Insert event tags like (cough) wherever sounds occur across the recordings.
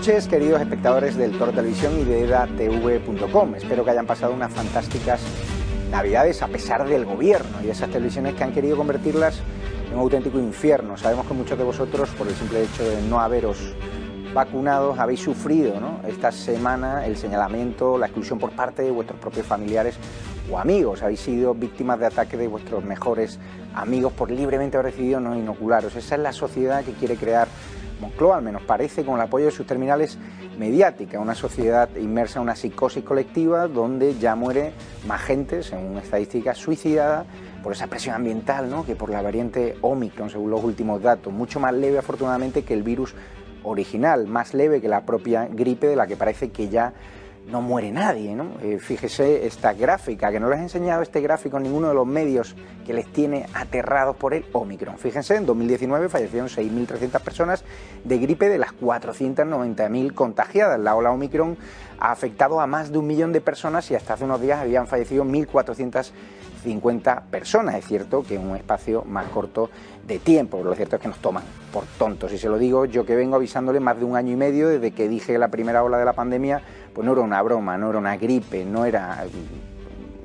noches, queridos espectadores del Toro Televisión y de edatv.com. Espero que hayan pasado unas fantásticas navidades a pesar del gobierno y esas televisiones que han querido convertirlas en un auténtico infierno. Sabemos que muchos de vosotros, por el simple hecho de no haberos vacunado, habéis sufrido esta semana el señalamiento, la exclusión por parte de vuestros propios familiares o amigos. Habéis sido víctimas de ataque de vuestros mejores amigos por libremente haber decidido no inocularos. Esa es la sociedad que quiere crear Moncloa, al menos parece, con el apoyo de sus terminales mediática, una sociedad inmersa en una psicosis colectiva donde ya muere más gente, según estadísticas, suicidada por esa presión ambiental, ¿no? que por la variante Omicron, según los últimos datos, mucho más leve afortunadamente que el virus original, más leve que la propia gripe de la que parece que ya no muere nadie. ¿no? Eh, fíjese esta gráfica, que no les he enseñado este gráfico en ninguno de los medios que les tiene aterrados por el Omicron. Fíjense, en 2019 fallecieron 6.300 personas de gripe de las 490.000 contagiadas. La ola Omicron ha afectado a más de un millón de personas y hasta hace unos días habían fallecido 1.450 personas. Es cierto que en un espacio más corto de tiempo, pero lo cierto es que nos toman por tontos. Y se lo digo yo que vengo avisándole más de un año y medio desde que dije la primera ola de la pandemia pues no era una broma, no era una gripe, no era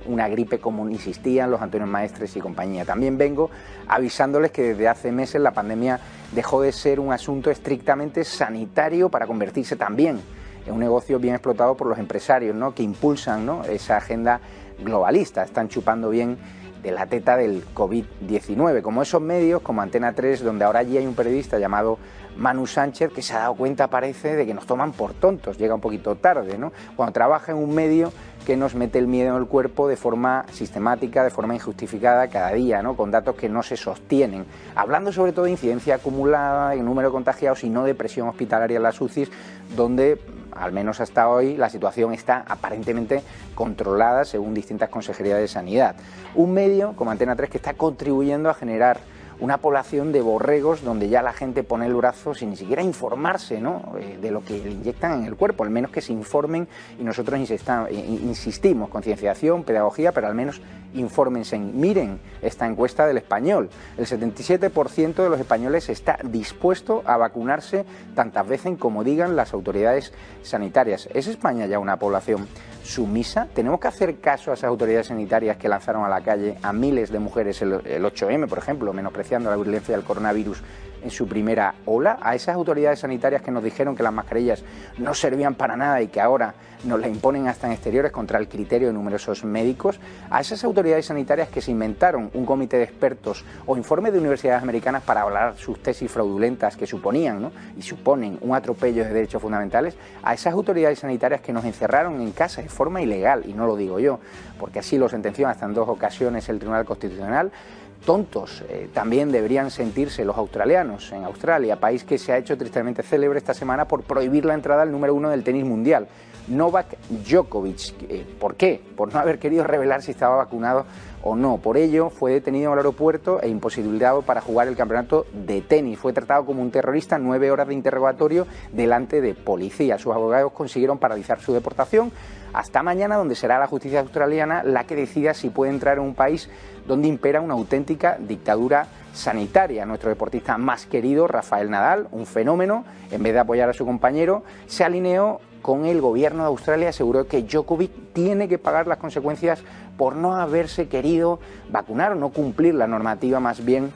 una gripe como insistían los Antonio Maestres y compañía. También vengo avisándoles que desde hace meses la pandemia dejó de ser un asunto estrictamente sanitario para convertirse también en un negocio bien explotado por los empresarios, ¿no? que impulsan esa agenda globalista, están chupando bien de la teta del COVID-19, como esos medios como Antena 3, donde ahora allí hay un periodista llamado Manu Sánchez que se ha dado cuenta, parece, de que nos toman por tontos, llega un poquito tarde, ¿no? Cuando trabaja en un medio que nos mete el miedo en el cuerpo de forma sistemática, de forma injustificada cada día, ¿no? con datos que no se sostienen. Hablando sobre todo de incidencia acumulada, en número de contagiados y no de presión hospitalaria en las UCIs, donde al menos hasta hoy, la situación está aparentemente controlada según distintas consejerías de sanidad. Un medio como Antena 3 que está contribuyendo a generar una población de borregos donde ya la gente pone el brazo sin ni siquiera informarse eh, de lo que le inyectan en el cuerpo, al menos que se informen y nosotros insistimos, concienciación, pedagogía, pero al menos infórmense. Miren esta encuesta del español. El 77% de los españoles está dispuesto a vacunarse tantas veces como digan las autoridades sanitarias. ¿Es España ya una población sumisa? ¿Tenemos que hacer caso a esas autoridades sanitarias que lanzaron a la calle a miles de mujeres el, 8M, por ejemplo, menospreciando la violencia del coronavirus en su primera ola? ¿A esas autoridades sanitarias que nos dijeron que las mascarillas no servían para nada y que ahora nos las imponen hasta en exteriores contra el criterio de numerosos médicos? ¿A esas autoridades sanitarias que se inventaron un comité de expertos o informes de universidades americanas para hablar sus tesis fraudulentas que suponían ¿no? y suponen un atropello de derechos fundamentales? ¿A esas autoridades sanitarias que nos encerraron en casa forma ilegal, y no lo digo yo, porque así lo sentenció hasta en dos ocasiones el Tribunal Constitucional, tontos eh, también deberían sentirse los australianos en Australia, país que se ha hecho tristemente célebre esta semana por prohibir la entrada al número uno del tenis mundial, Novak Djokovic. Eh, ¿Por qué? Por no haber querido revelar si estaba vacunado o no. Por ello, fue detenido en el aeropuerto e imposibilitado para jugar el campeonato de tenis. Fue tratado como un terrorista, nueve horas de interrogatorio delante de policía. Sus abogados consiguieron paralizar su deportación hasta mañana, donde será la justicia australiana la que decida si puede entrar en un país donde impera una auténtica dictadura sanitaria. Nuestro deportista más querido, Rafael Nadal, un fenómeno, en vez de apoyar a su compañero, se alineó con el gobierno de Australia, aseguró que Djokovic tiene que pagar las consecuencias por no haberse querido vacunar o no cumplir la normativa más bien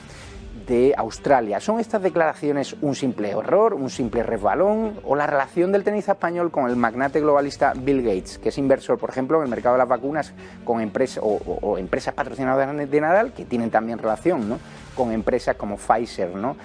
de Australia. ¿Son estas declaraciones un simple error, un simple resbalón o la relación del tenista español con el magnate globalista Bill Gates, que es inversor, por ejemplo, en el mercado de las vacunas con empresas o, empresas patrocinadoras de Nadal que tienen también relación ¿no? con empresas como Pfizer ¿no?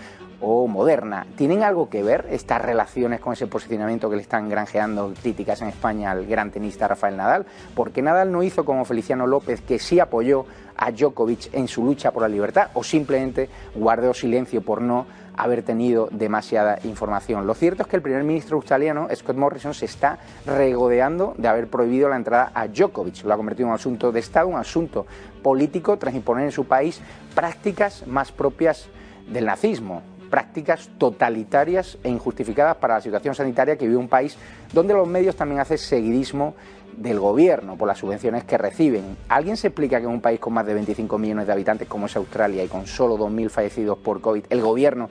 o Moderna. ¿Tienen algo que ver estas relaciones con ese posicionamiento que le están granjeando críticas en España al gran tenista Rafael Nadal? ¿Por qué Nadal no hizo como Feliciano López, que sí apoyó a Djokovic en su lucha por la libertad o simplemente guardó silencio por no haber tenido demasiada información. Lo cierto es que el primer ministro australiano, Scott Morrison, se está regodeando de haber prohibido la entrada a Djokovic. Lo ha convertido en un asunto de Estado, un asunto político, tras imponer en su país prácticas más propias del nazismo prácticas totalitarias e injustificadas para la situación sanitaria que vive un país donde los medios también hacen seguidismo del gobierno por las subvenciones que reciben. ¿Alguien se explica que en un país con más de 25 millones de habitantes como es Australia y con solo 2.000 fallecidos por COVID, el gobierno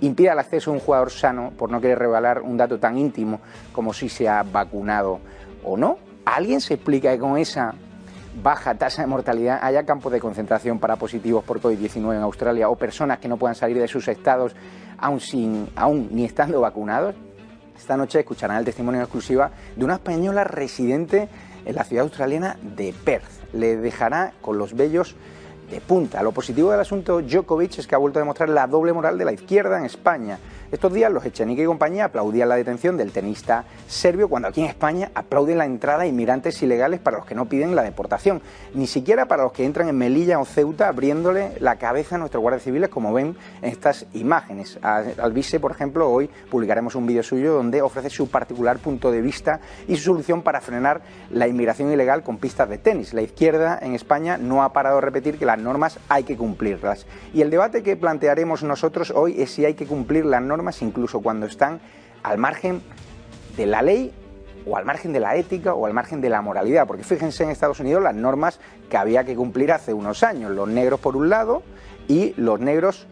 impida el acceso de un jugador sano por no querer revelar un dato tan íntimo como si se ha vacunado o no. ¿Alguien se explica que con esa baja tasa de mortalidad haya campos de concentración para positivos por COVID-19 en Australia o personas que no puedan salir de sus estados aún, sin, aún ni estando vacunados? Esta noche escucharán el testimonio exclusiva de una española residente en la ciudad australiana de Perth. Le dejará con los bellos de punta. Lo positivo del asunto Djokovic es que ha vuelto a demostrar la doble moral de la izquierda en España. Estos días los Echenique y compañía aplaudían la detención del tenista serbio cuando aquí en España aplauden la entrada a inmigrantes ilegales para los que no piden la deportación, ni siquiera para los que entran en Melilla o Ceuta abriéndole la cabeza a nuestros guardias civiles como ven en estas imágenes. Alvise, por ejemplo, hoy publicaremos un vídeo suyo donde ofrece su particular punto de vista y su solución para frenar la inmigración ilegal con pistas de tenis. La izquierda en España no ha parado de repetir que las normas hay que cumplirlas. Y el debate que plantearemos nosotros hoy es si hay que cumplir las normas incluso cuando están al margen de la ley o al margen de la ética o al margen de la moralidad, porque fíjense en Estados Unidos las normas que había que cumplir hace unos años, los negros por un lado y los negros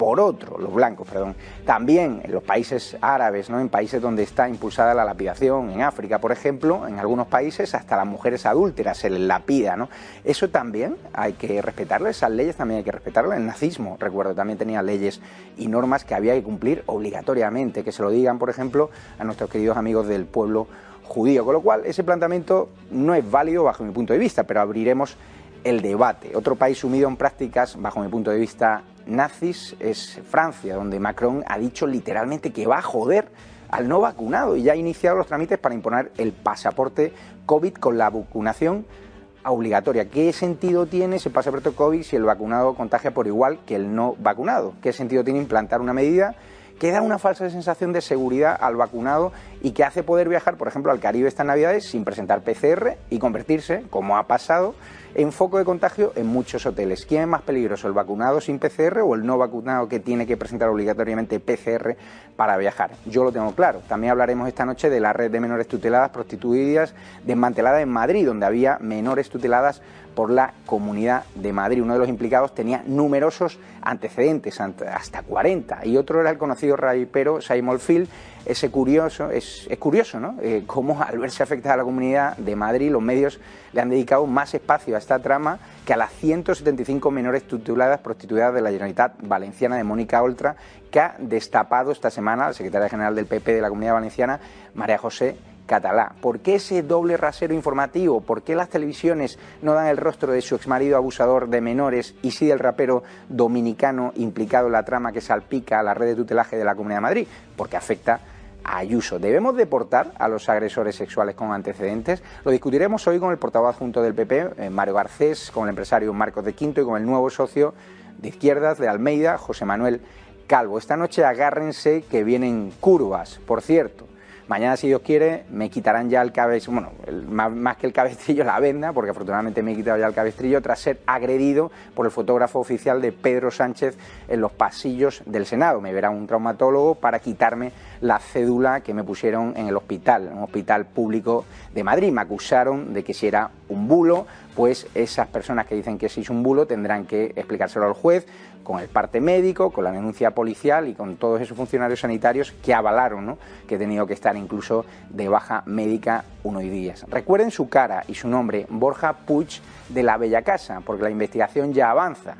por otro, los blancos, perdón. También en los países árabes, ¿no? en países donde está impulsada la lapidación, en África, por ejemplo, en algunos países hasta las mujeres adúlteras se les lapida. ¿no? Eso también hay que respetarlo, esas leyes también hay que respetarlas. El nazismo, recuerdo, también tenía leyes y normas que había que cumplir obligatoriamente, que se lo digan, por ejemplo, a nuestros queridos amigos del pueblo judío. Con lo cual, ese planteamiento no es válido bajo mi punto de vista, pero abriremos el debate. Otro país sumido en prácticas, bajo mi punto de vista, nazis es Francia, donde Macron ha dicho literalmente que va a joder al no vacunado y ya ha iniciado los trámites para imponer el pasaporte COVID con la vacunación obligatoria. ¿Qué sentido tiene ese pasaporte COVID si el vacunado contagia por igual que el no vacunado? ¿Qué sentido tiene implantar una medida que da una falsa sensación de seguridad al vacunado y que hace poder viajar, por ejemplo, al Caribe estas Navidades sin presentar PCR y convertirse, como ha pasado, en foco de contagio en muchos hoteles. ¿Quién es más peligroso, el vacunado sin PCR o el no vacunado que tiene que presentar obligatoriamente PCR para viajar? Yo lo tengo claro. También hablaremos esta noche de la red de menores tuteladas prostituidas desmantelada en Madrid, donde había menores tuteladas por la Comunidad de Madrid. Uno de los implicados tenía numerosos antecedentes, hasta 40, y otro era el conocido rapero Simon Field. Ese curioso, es, curioso, ¿no? Eh, cómo al verse afectada la Comunidad de Madrid, los medios le han dedicado más espacio a esta trama que a las 175 menores tuteladas prostituidas de la Generalitat Valenciana de Mónica Oltra, que ha destapado esta semana la secretaria general del PP de la Comunidad Valenciana, María José catalá. ¿Por qué ese doble rasero informativo? ¿Por qué las televisiones no dan el rostro de su exmarido abusador de menores y sí del rapero dominicano implicado en la trama que salpica a la red de tutelaje de la Comunidad de Madrid? Porque afecta a Ayuso. ¿Debemos deportar a los agresores sexuales con antecedentes? Lo discutiremos hoy con el portavoz adjunto del PP, eh, Mario Garcés, con el empresario Marcos de Quinto y con el nuevo socio de izquierdas de Almeida, José Manuel Calvo. Esta noche agárrense que vienen curvas, por cierto. Mañana, si Dios quiere, me quitarán ya el cabestrillo, bueno, más, que el cabestrillo, la venda, porque afortunadamente me he quitado ya el cabestrillo tras ser agredido por el fotógrafo oficial de Pedro Sánchez en los pasillos del Senado. Me verá un traumatólogo para quitarme la cédula que me pusieron en el hospital, un hospital público de Madrid. Me acusaron de que si era un bulo, pues esas personas que dicen que si es un bulo tendrán que explicárselo al juez con el parte médico, con la denuncia policial y con todos esos funcionarios sanitarios que avalaron que he tenido que estar incluso de baja médica unos días. Recuerden su cara y su nombre, Borja Puig de la Bella Casa, porque la investigación ya avanza.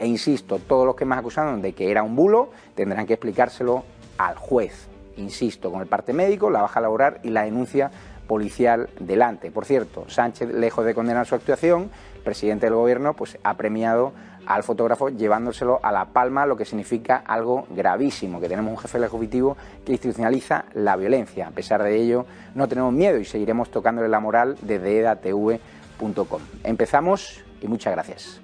E insisto, todos los que me acusaron de que era un bulo tendrán que explicárselo al juez. Insisto, con el parte médico, la baja laboral y la denuncia policial delante. Por cierto, Sánchez, lejos de condenar su actuación, presidente del gobierno, pues ha premiado al fotógrafo llevándoselo a la palma, lo que significa algo gravísimo, que tenemos un jefe del Ejecutivo que institucionaliza la violencia. A pesar de ello, no tenemos miedo y seguiremos tocándole la moral desde edatv.com. Empezamos y muchas gracias.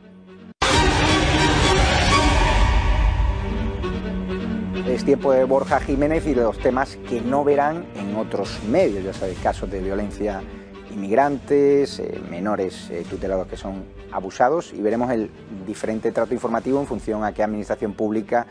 Es tiempo de Borja Jiménez y de los temas que no verán en otros medios, ya sabéis, casos de violencia inmigrantes, eh, menores eh, tutelados que son abusados y veremos el diferente trato informativo en función a qué administración pública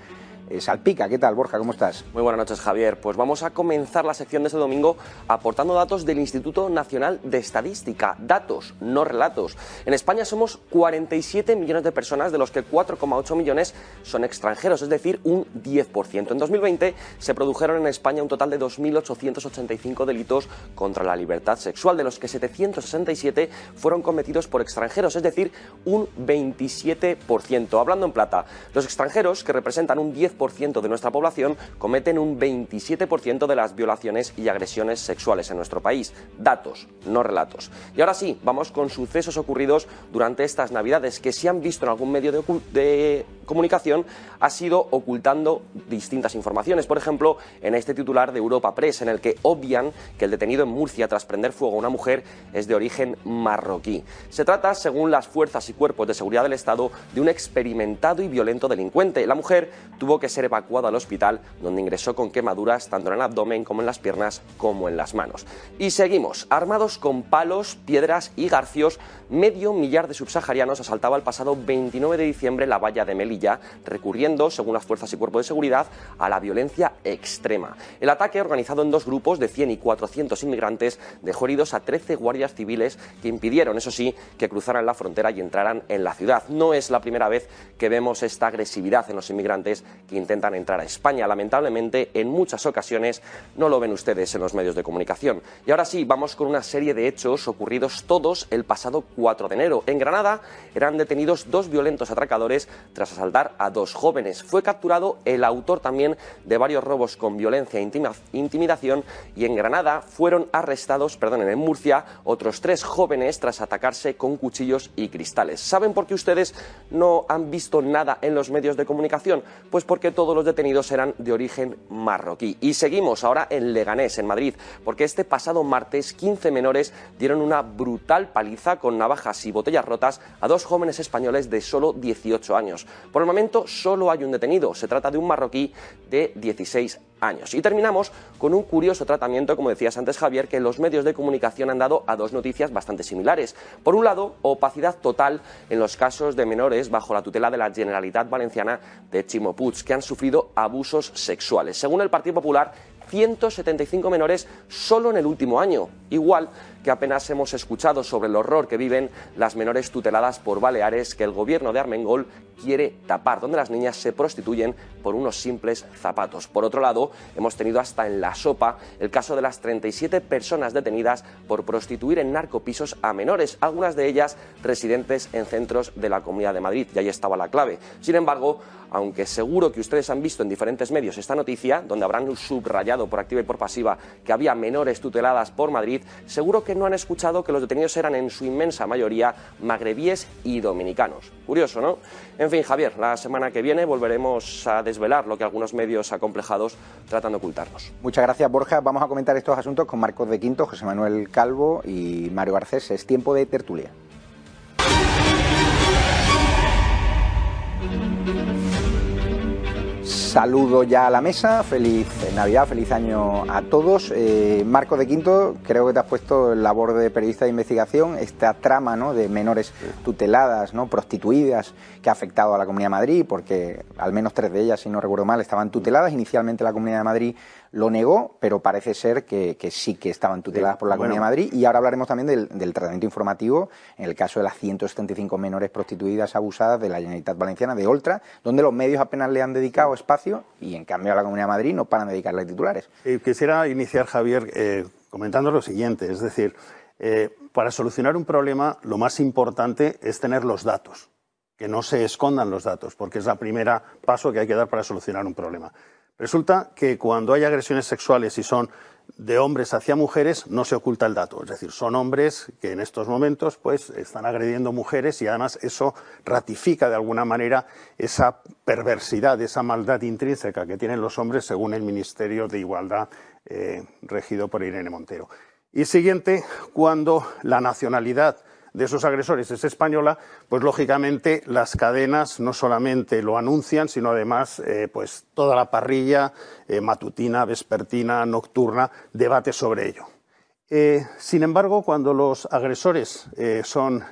eh, salpica. ¿Qué tal, Borja? ¿Cómo estás? Muy buenas noches, Javier. Pues vamos a comenzar la sección de este domingo aportando datos del Instituto Nacional de Estadística. Datos, no relatos. En España somos 47 millones de personas, de los que 4,8 millones son extranjeros, es decir, un 10%. En 2020 se produjeron en España un total de 2.885 delitos contra la libertad sexual, de los que 767 fueron cometidos por extranjeros, es decir, un 27%. Hablando en plata, los extranjeros, que representan un 10% de nuestra población cometen un 27% de las violaciones y agresiones sexuales en nuestro país. Datos, no relatos. Y ahora sí, vamos con sucesos ocurridos durante estas Navidades que se han visto en algún medio de, de comunicación ha sido ocultando distintas informaciones. Por ejemplo, en este titular de Europa Press, en el que obvian que el detenido en Murcia tras prender fuego a una mujer es de origen marroquí. Se trata, según las fuerzas y cuerpos de seguridad del Estado, de un experimentado y violento delincuente. La mujer tuvo que ser evacuada al hospital, donde ingresó con quemaduras tanto en el abdomen como en las piernas como en las manos. Y seguimos, armados con palos, piedras y garcios, medio millar de subsaharianos asaltaba el pasado 29 de diciembre la valla de Melilla recurriendo, según las fuerzas y cuerpos de seguridad, a la violencia extrema. El ataque, organizado en dos grupos de 100 y 400 inmigrantes, dejó heridos a 13 guardias civiles que impidieron, eso sí, que cruzaran la frontera y entraran en la ciudad. No es la primera vez que vemos esta agresividad en los inmigrantes que intentan entrar a España. Lamentablemente, en muchas ocasiones no lo ven ustedes en los medios de comunicación. Y ahora sí, vamos con una serie de hechos ocurridos todos el pasado 4 de enero. En Granada eran detenidos dos violentos atracadores tras asaltar a dos jóvenes. Fue capturado el autor también de varios robos con violencia e intimidación y en Granada fueron arrestados, perdón, en Murcia, otros tres jóvenes tras atacarse con cuchillos y cristales. ¿Saben por qué ustedes no han visto nada en los medios de comunicación? Pues porque todos los detenidos eran de origen marroquí. Y seguimos ahora en Leganés, en Madrid, porque este pasado martes 15 menores dieron una brutal paliza con navajas y botellas rotas a dos jóvenes españoles de solo 18 años. Por el momento solo hay un detenido. Se trata de un marroquí de 16 años. Y terminamos con un curioso tratamiento, como decías antes Javier, que los medios de comunicación han dado a dos noticias bastante similares. Por un lado, opacidad total en los casos de menores bajo la tutela de la Generalitat Valenciana de Chimo que han sufrido abusos sexuales. Según el Partido Popular, 175 menores solo en el último año. Igual que apenas hemos escuchado sobre el horror que viven las menores tuteladas por Baleares que el gobierno de Armengol quiere tapar, donde las niñas se prostituyen por unos simples zapatos. Por otro lado, hemos tenido hasta en la sopa el caso de las 37 personas detenidas por prostituir en narcopisos a menores, algunas de ellas residentes en centros de la Comunidad de Madrid, y ahí estaba la clave. Sin embargo, aunque seguro que ustedes han visto en diferentes medios esta noticia, donde habrán subrayado por activa y por pasiva que había menores tuteladas por Madrid, seguro que no han escuchado que los detenidos eran en su inmensa mayoría magrebíes y dominicanos. Curioso, ¿no? En fin, Javier, la semana que viene volveremos a desvelar lo que algunos medios acomplejados tratan de ocultarnos. Muchas gracias, Borja. Vamos a comentar estos asuntos con Marcos de Quinto, José Manuel Calvo y Mario Garcés. Es tiempo de tertulia. Saludo ya a la mesa, feliz Navidad, feliz año a todos. Eh, Marco de Quinto, creo que te has puesto en labor de periodista de investigación esta trama ¿no? de menores tuteladas, ¿no? prostituidas, que ha afectado a la Comunidad de Madrid, porque al menos tres de ellas, si no recuerdo mal, estaban tuteladas. Inicialmente la Comunidad de Madrid lo negó, pero parece ser que, sí que estaban tuteladas por la Comunidad de Madrid. Y ahora hablaremos también del, tratamiento informativo en el caso de las 175 menores prostituidas abusadas de la Generalitat Valenciana de Oltra, donde los medios apenas le han dedicado espacio y en cambio a la Comunidad de Madrid no paran de dedicarle titulares. quisiera iniciar, Javier, eh, comentando lo siguiente, es decir, eh, para solucionar un problema lo más importante es tener los datos, que no se escondan los datos, porque es el primer paso que hay que dar para solucionar un problema. Resulta que cuando hay agresiones sexuales y son de hombres hacia mujeres, no se oculta el dato. Es decir, son hombres que en estos momentos pues, están agrediendo mujeres y además eso ratifica de alguna manera esa perversidad, esa maldad intrínseca que tienen los hombres según el Ministerio de Igualdad eh, regido por Irene Montero. Y siguiente, cuando la nacionalidad de esos agresores es española, pues lógicamente las cadenas no solamente lo anuncian, sino además eh, pues toda la parrilla eh, matutina, vespertina, nocturna debate sobre ello. Eh, sin embargo, cuando los agresores son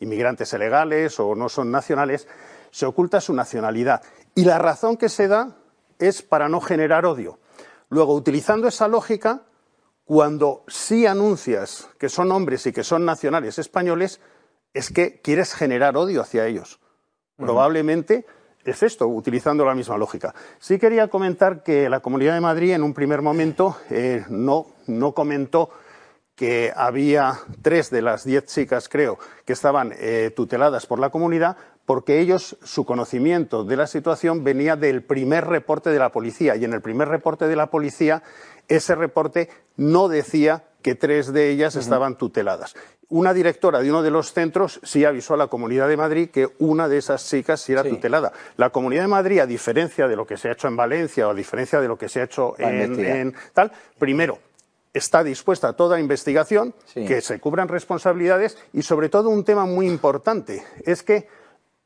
inmigrantes ilegales o no son nacionales, se oculta su nacionalidad. Y la razón que se da es para no generar odio. Luego, utilizando esa lógica, cuando sí anuncias que son hombres y que son nacionales españoles, es que quieres generar odio hacia ellos. Probablemente es esto, utilizando la misma lógica. Sí quería comentar que la Comunidad de Madrid en un primer momento eh, no, no comentó que había tres de las diez chicas, creo, que estaban eh, tuteladas por la comunidad, porque ellos, su conocimiento de la situación venía del primer reporte de la policía. Y en el primer reporte de la policía, ese reporte no decía que tres de ellas estaban tuteladas. Una directora de uno de los centros sí avisó a la Comunidad de Madrid que una de esas chicas sí era tutelada. La Comunidad de Madrid, a diferencia de lo que se ha hecho en Valencia o a diferencia de lo que se ha hecho en tal, primero, está dispuesta a toda investigación, que se cubran responsabilidades y, sobre todo, un tema muy importante es que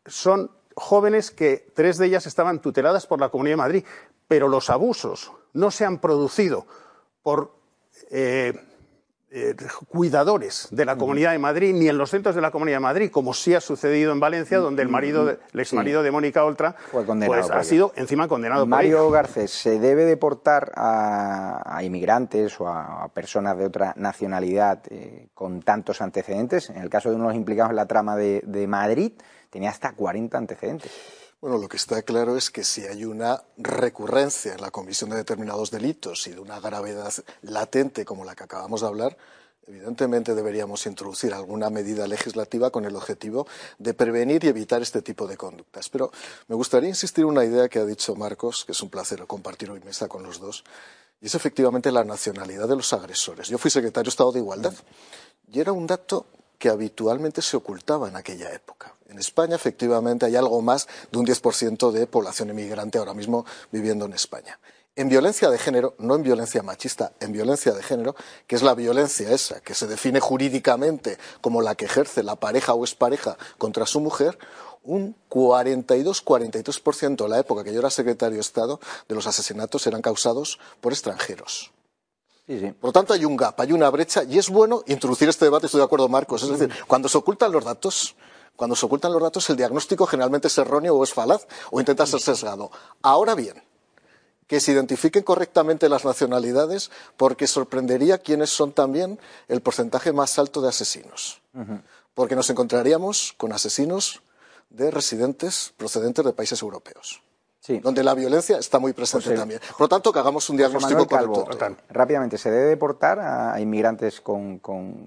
son jóvenes que tres de ellas estaban tuteladas por la Comunidad de Madrid, pero los abusos no se han producido por eh, eh, cuidadores de la Comunidad de Madrid ni en los centros de la Comunidad de Madrid, como sí ha sucedido en Valencia, donde el marido, el exmarido de Mónica Oltra, pues, ha sido encima condenado. Mario Garcés, ¿se debe deportar a, inmigrantes o a, personas de otra nacionalidad eh, con tantos antecedentes? En el caso de uno de los implicados en la trama de, de Madrid, tenía hasta 40 antecedentes. Bueno, lo que está claro es que si hay una recurrencia en la comisión de determinados delitos y de una gravedad latente como la que acabamos de hablar, evidentemente deberíamos introducir alguna medida legislativa con el objetivo de prevenir y evitar este tipo de conductas. Pero me gustaría insistir en una idea que ha dicho Marcos, que es un placer compartir hoy mesa con los dos, y es efectivamente la nacionalidad de los agresores. Yo fui secretario de Estado de Igualdad y era un dato que habitualmente se ocultaba en aquella época. En España, efectivamente, hay algo más de un 10% de población inmigrante ahora mismo viviendo en España. En violencia de género, no en violencia machista, en violencia de género, que es la violencia esa, que se define jurídicamente como la que ejerce la pareja o expareja contra su mujer, un 42-43% en la época que yo era secretario de Estado de los asesinatos eran causados por extranjeros. Por lo tanto, hay un gap, hay una brecha, y es bueno introducir este debate, estoy de acuerdo, Marcos. Es decir, cuando se ocultan los datos, cuando se ocultan los datos, el diagnóstico generalmente es erróneo o es falaz o intenta ser sesgado. Ahora bien, que se identifiquen correctamente las nacionalidades, porque sorprendería quiénes son también el porcentaje más alto de asesinos. Porque nos encontraríamos con asesinos de residentes procedentes de países europeos donde la violencia está muy presente pues también. Por lo tanto, que hagamos un diagnóstico correcto. Rápidamente, ¿se debe deportar a inmigrantes con,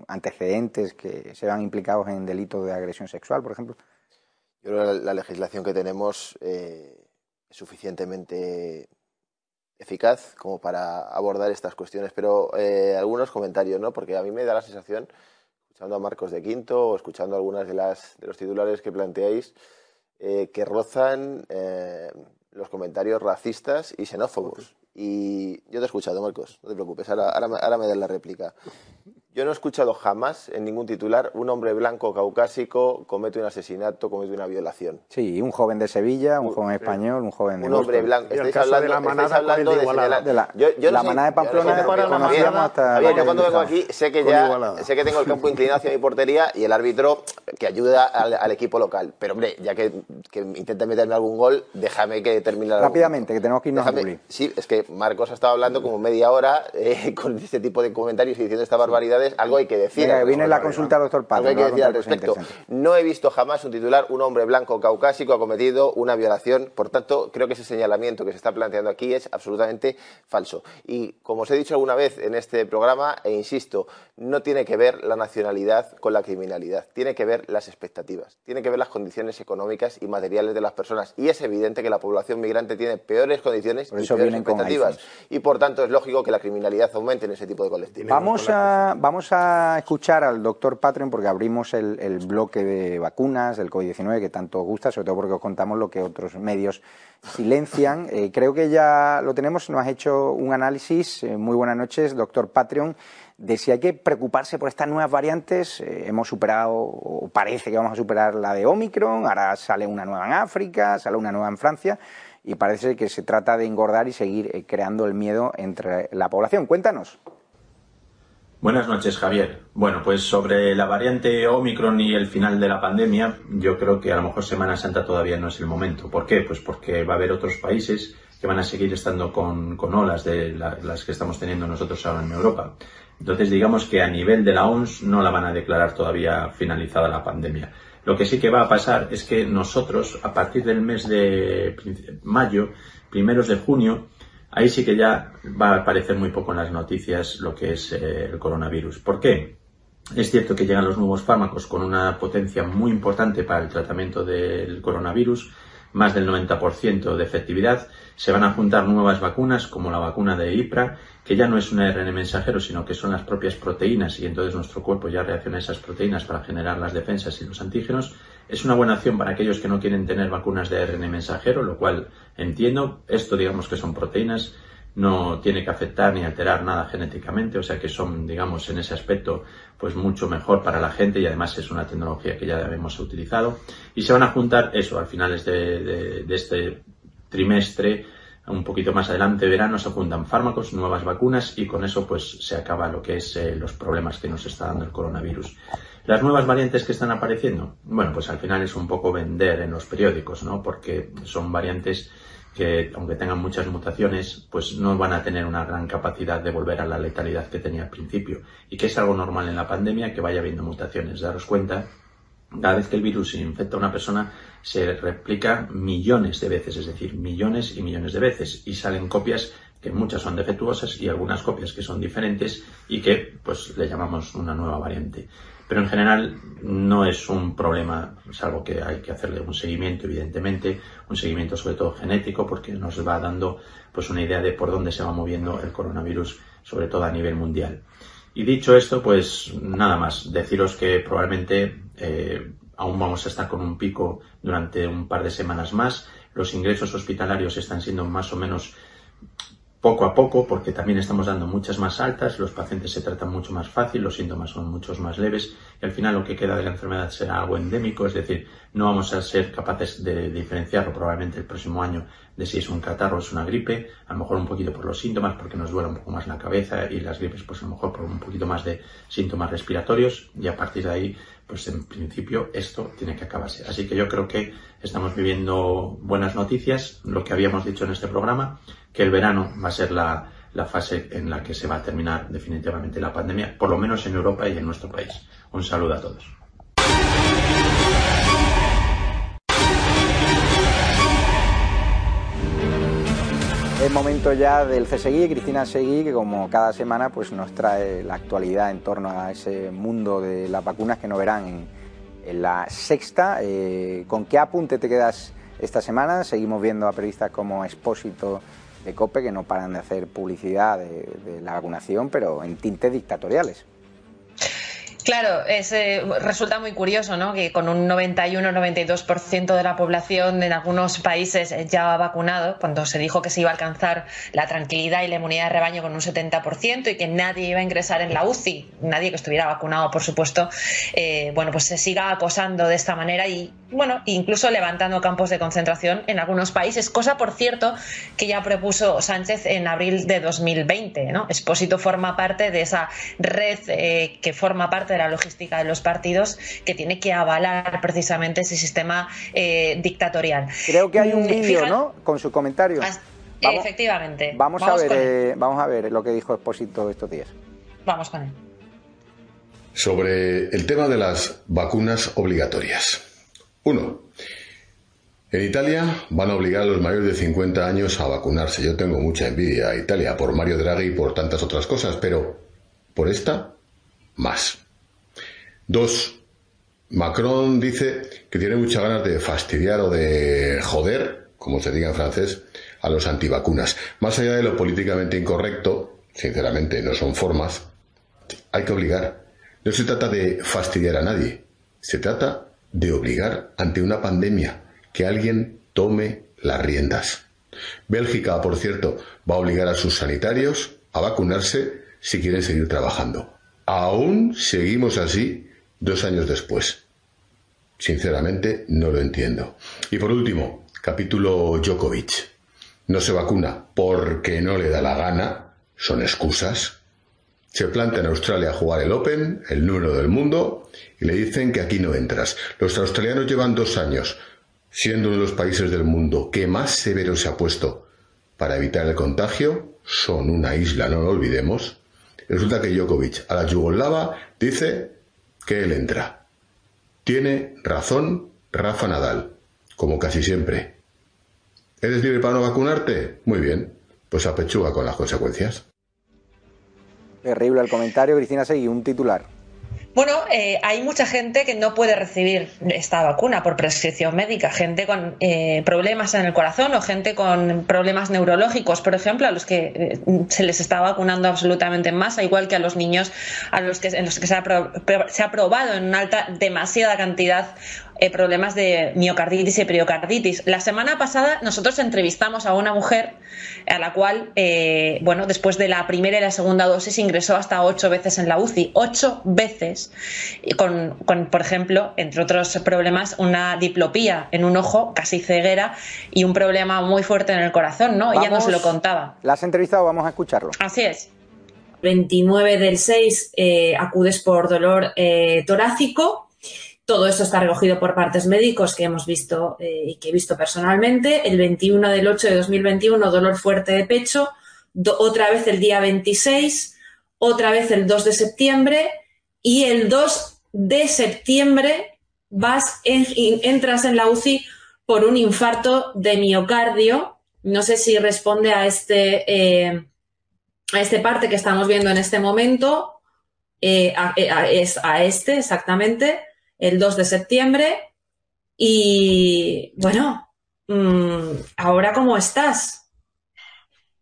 antecedentes que se vean implicados en delitos de agresión sexual, por ejemplo? Yo creo que la, legislación que tenemos eh, es suficientemente eficaz como para abordar estas cuestiones, pero eh, algunos comentarios, ¿no? Porque a mí me da la sensación, escuchando a Marcos de Quinto o escuchando algunas de, las, de los titulares que planteáis, eh, que rozan los comentarios racistas y xenófobos. Y yo te he escuchado, Marcos, no te preocupes, ahora, ahora, me das la réplica. Yo no he escuchado jamás en ningún titular un hombre blanco caucásico comete un asesinato, comete una violación. Sí, un joven de Sevilla, un joven español, un joven de Un hombre blanco. Estáis hablando, de la manada, hablando de, la, yo, yo la manada de Pamplona conocíamos hasta... yo cuando vengo aquí sé que ya sé que tengo el campo inclinado hacia mi portería y el árbitro que ayuda al, equipo local. Pero hombre, ya que, que intente meterme algún gol, déjame que termine la... Rápidamente, que tenemos que irnos a Sí, es que Marcos ha estado hablando como media hora eh, (laughs) con este tipo de comentarios y diciendo esta barbaridad algo hay que decir. viene la consulta al doctor Pato. Algo hay que decir al respecto. No he visto jamás un titular, un hombre blanco caucásico ha cometido una violación. Por tanto, creo que ese señalamiento que se está planteando aquí es absolutamente falso. Y como os he dicho alguna vez en este programa, e insisto, no tiene que ver la nacionalidad con la criminalidad. Tiene que ver las expectativas. Tiene que ver las condiciones económicas y materiales de las personas. Y es evidente que la población migrante tiene peores condiciones y peores expectativas. Y por tanto es lógico que la criminalidad aumente en ese tipo de colectivos. Vamos a, vamos a escuchar al doctor Patreon porque abrimos el, bloque de vacunas del COVID-19 que tanto gusta, sobre todo porque os contamos lo que otros medios silencian. Eh, creo que ya lo tenemos, nos has hecho un análisis. Eh, muy buenas noches, doctor Patreon de si hay que preocuparse por estas nuevas variantes. Eh, hemos superado, o parece que vamos a superar la de Omicron, ahora sale una nueva en África, sale una nueva en Francia, y parece que se trata de engordar y seguir creando el miedo entre la población. Cuéntanos. Buenas noches, Javier. Bueno, pues sobre la variante Omicron y el final de la pandemia, yo creo que a lo mejor Semana Santa todavía no es el momento. ¿Por qué? Pues porque va a haber otros países que van a seguir estando con, olas de las que estamos teniendo nosotros ahora en Europa. Entonces, digamos que a nivel de la OMS no la van a declarar todavía finalizada la pandemia. Lo que sí que va a pasar es que nosotros, a partir del mes de mayo, primeros de junio, ahí sí que ya va a aparecer muy poco en las noticias lo que es eh, el coronavirus. ¿Por qué? Es cierto que llegan los nuevos fármacos con una potencia muy importante para el tratamiento del coronavirus, más del 90% de efectividad. Se van a juntar nuevas vacunas, como la vacuna de IPRA, que ya no es un ARN mensajero, sino que son las propias proteínas y entonces nuestro cuerpo ya reacciona a esas proteínas para generar las defensas y los antígenos. Es una buena acción para aquellos que no quieren tener vacunas de ARN mensajero, lo cual entiendo. Esto digamos que son proteínas, no tiene que afectar ni alterar nada genéticamente, o sea que son, digamos, en ese aspecto, pues mucho mejor para la gente y además es una tecnología que ya hemos utilizado. Y se van a juntar eso, al finales de, este trimestre, un poquito más adelante, verano, se juntan fármacos, nuevas vacunas y con eso pues se acaba lo que es eh, los problemas que nos está dando el coronavirus. Las nuevas variantes que están apareciendo, bueno, pues al final es un poco vender en los periódicos, ¿no? Porque son variantes que, aunque tengan muchas mutaciones, pues no van a tener una gran capacidad de volver a la letalidad que tenía al principio. Y que es algo normal en la pandemia que vaya habiendo mutaciones. Daros cuenta cada vez que el virus infecta a una persona se replica millones de veces, es decir, millones y millones de veces, y salen copias que muchas son defectuosas y algunas copias que son diferentes y que pues le llamamos una nueva variante. Pero en general no es un problema, salvo que hay que hacerle un seguimiento, evidentemente, un seguimiento sobre todo genético, porque nos va dando pues una idea de por dónde se va moviendo el coronavirus, sobre todo a nivel mundial. Y dicho esto, pues nada más, deciros que probablemente eh, aún vamos a estar con un pico durante un par de semanas más. Los ingresos hospitalarios están siendo más o menos poco a poco, porque también estamos dando muchas más altas, los pacientes se tratan mucho más fácil, los síntomas son muchos más leves y al final lo que queda de la enfermedad será algo endémico, es decir, no vamos a ser capaces de diferenciarlo probablemente el próximo año de si es un catarro o es una gripe, a lo mejor un poquito por los síntomas, porque nos duele un poco más la cabeza y las gripes pues a lo mejor por un poquito más de síntomas respiratorios y a partir de ahí pues en principio esto tiene que acabarse. Así que yo creo que estamos viviendo buenas noticias, lo que habíamos dicho en este programa, que el verano va a ser la, fase en la que se va a terminar definitivamente la pandemia, por lo menos en Europa y en nuestro país. Un saludo a todos. Es momento ya del CSGI, Cristina Seguí, que como cada semana pues nos trae la actualidad en torno a ese mundo de las vacunas que no verán en, la sexta. Eh, ¿Con qué apunte te quedas esta semana? Seguimos viendo a periodistas como Expósito de COPE que no paran de hacer publicidad de la vacunación, pero en tintes dictatoriales. Claro, es, resulta muy curioso ¿no? que con un 91-92% de la población en algunos países ya vacunado, cuando se dijo que se iba a alcanzar la tranquilidad y la inmunidad de rebaño con un 70% y que nadie iba a ingresar en la UCI, nadie que estuviera vacunado, por supuesto, eh, bueno, pues se siga acosando de esta manera y, bueno, incluso levantando campos de concentración en algunos países, cosa, por cierto, que ya propuso Sánchez en abril de 2020. ¿no? Expósito forma parte de esa red eh, que forma parte de la logística de los partidos que tiene que avalar precisamente ese sistema eh, dictatorial. Creo que hay un mm, vídeo, ¿no? Con su comentario. Efectivamente. Vamos, a ver, eh, vamos a ver lo que dijo Expósito estos días. Vamos con él. Sobre el tema de las vacunas obligatorias. Uno, en Italia van a obligar a los mayores de 50 años a vacunarse. Yo tengo mucha envidia a Italia por Mario Draghi y por tantas otras cosas, pero por esta, más. Dos, Macron dice que tiene muchas ganas de fastidiar o de joder, como se diga en francés, a los antivacunas. Más allá de lo políticamente incorrecto, sinceramente no son formas, hay que obligar. No se trata de fastidiar a nadie, se trata de obligar ante una pandemia que alguien tome las riendas. Bélgica, por cierto, va a obligar a sus sanitarios a vacunarse si quieren seguir trabajando. Aún seguimos así dos años después. Sinceramente, no lo entiendo. Y por último, capítulo Djokovic. No se vacuna porque no le da la gana, son excusas. Se planta en Australia a jugar el Open, el número del mundo, y le dicen que aquí no entras. Los australianos llevan dos años siendo uno de los países del mundo que más severo se ha puesto para evitar el contagio, son una isla, no lo olvidemos. Resulta que Djokovic a la Yugoslava dice que él entra. Tiene razón Rafa Nadal, como casi siempre. ¿Eres libre para no vacunarte? Muy bien, pues apechuga con las consecuencias. Terrible el comentario, Cristina Seguí, un titular. Bueno, eh, hay mucha gente que no puede recibir esta vacuna por prescripción médica, gente con eh, problemas en el corazón o gente con problemas neurológicos, por ejemplo, a los que eh, se les está vacunando absolutamente en masa, igual que a los niños a los que, en los que se ha, se ha probado en una alta, demasiada cantidad eh, problemas de miocarditis y periocarditis. La semana pasada nosotros entrevistamos a una mujer a la cual, eh, bueno, después de la primera y la segunda dosis ingresó hasta ocho veces en la UCI, ocho veces, con, con, por ejemplo, entre otros problemas, una diplopía en un ojo, casi ceguera, y un problema muy fuerte en el corazón, ¿no? Ella nos lo contaba. ¿La has entrevistado? Vamos a escucharlo. Así es. 29 del 6 eh, acudes por dolor eh, torácico todo esto está recogido por partes médicos que hemos visto eh, y que he visto personalmente. El 21 del 8 de 2021, dolor fuerte de pecho. otra vez el día 26, otra vez el 2 de septiembre. Y el 2 de septiembre vas en, entras en la UCI por un infarto de miocardio. No sé si responde a este, eh, a este parte que estamos viendo en este momento. Eh, es a este exactamente el 2 de septiembre. Y bueno, mmm, ¿ahora cómo estás?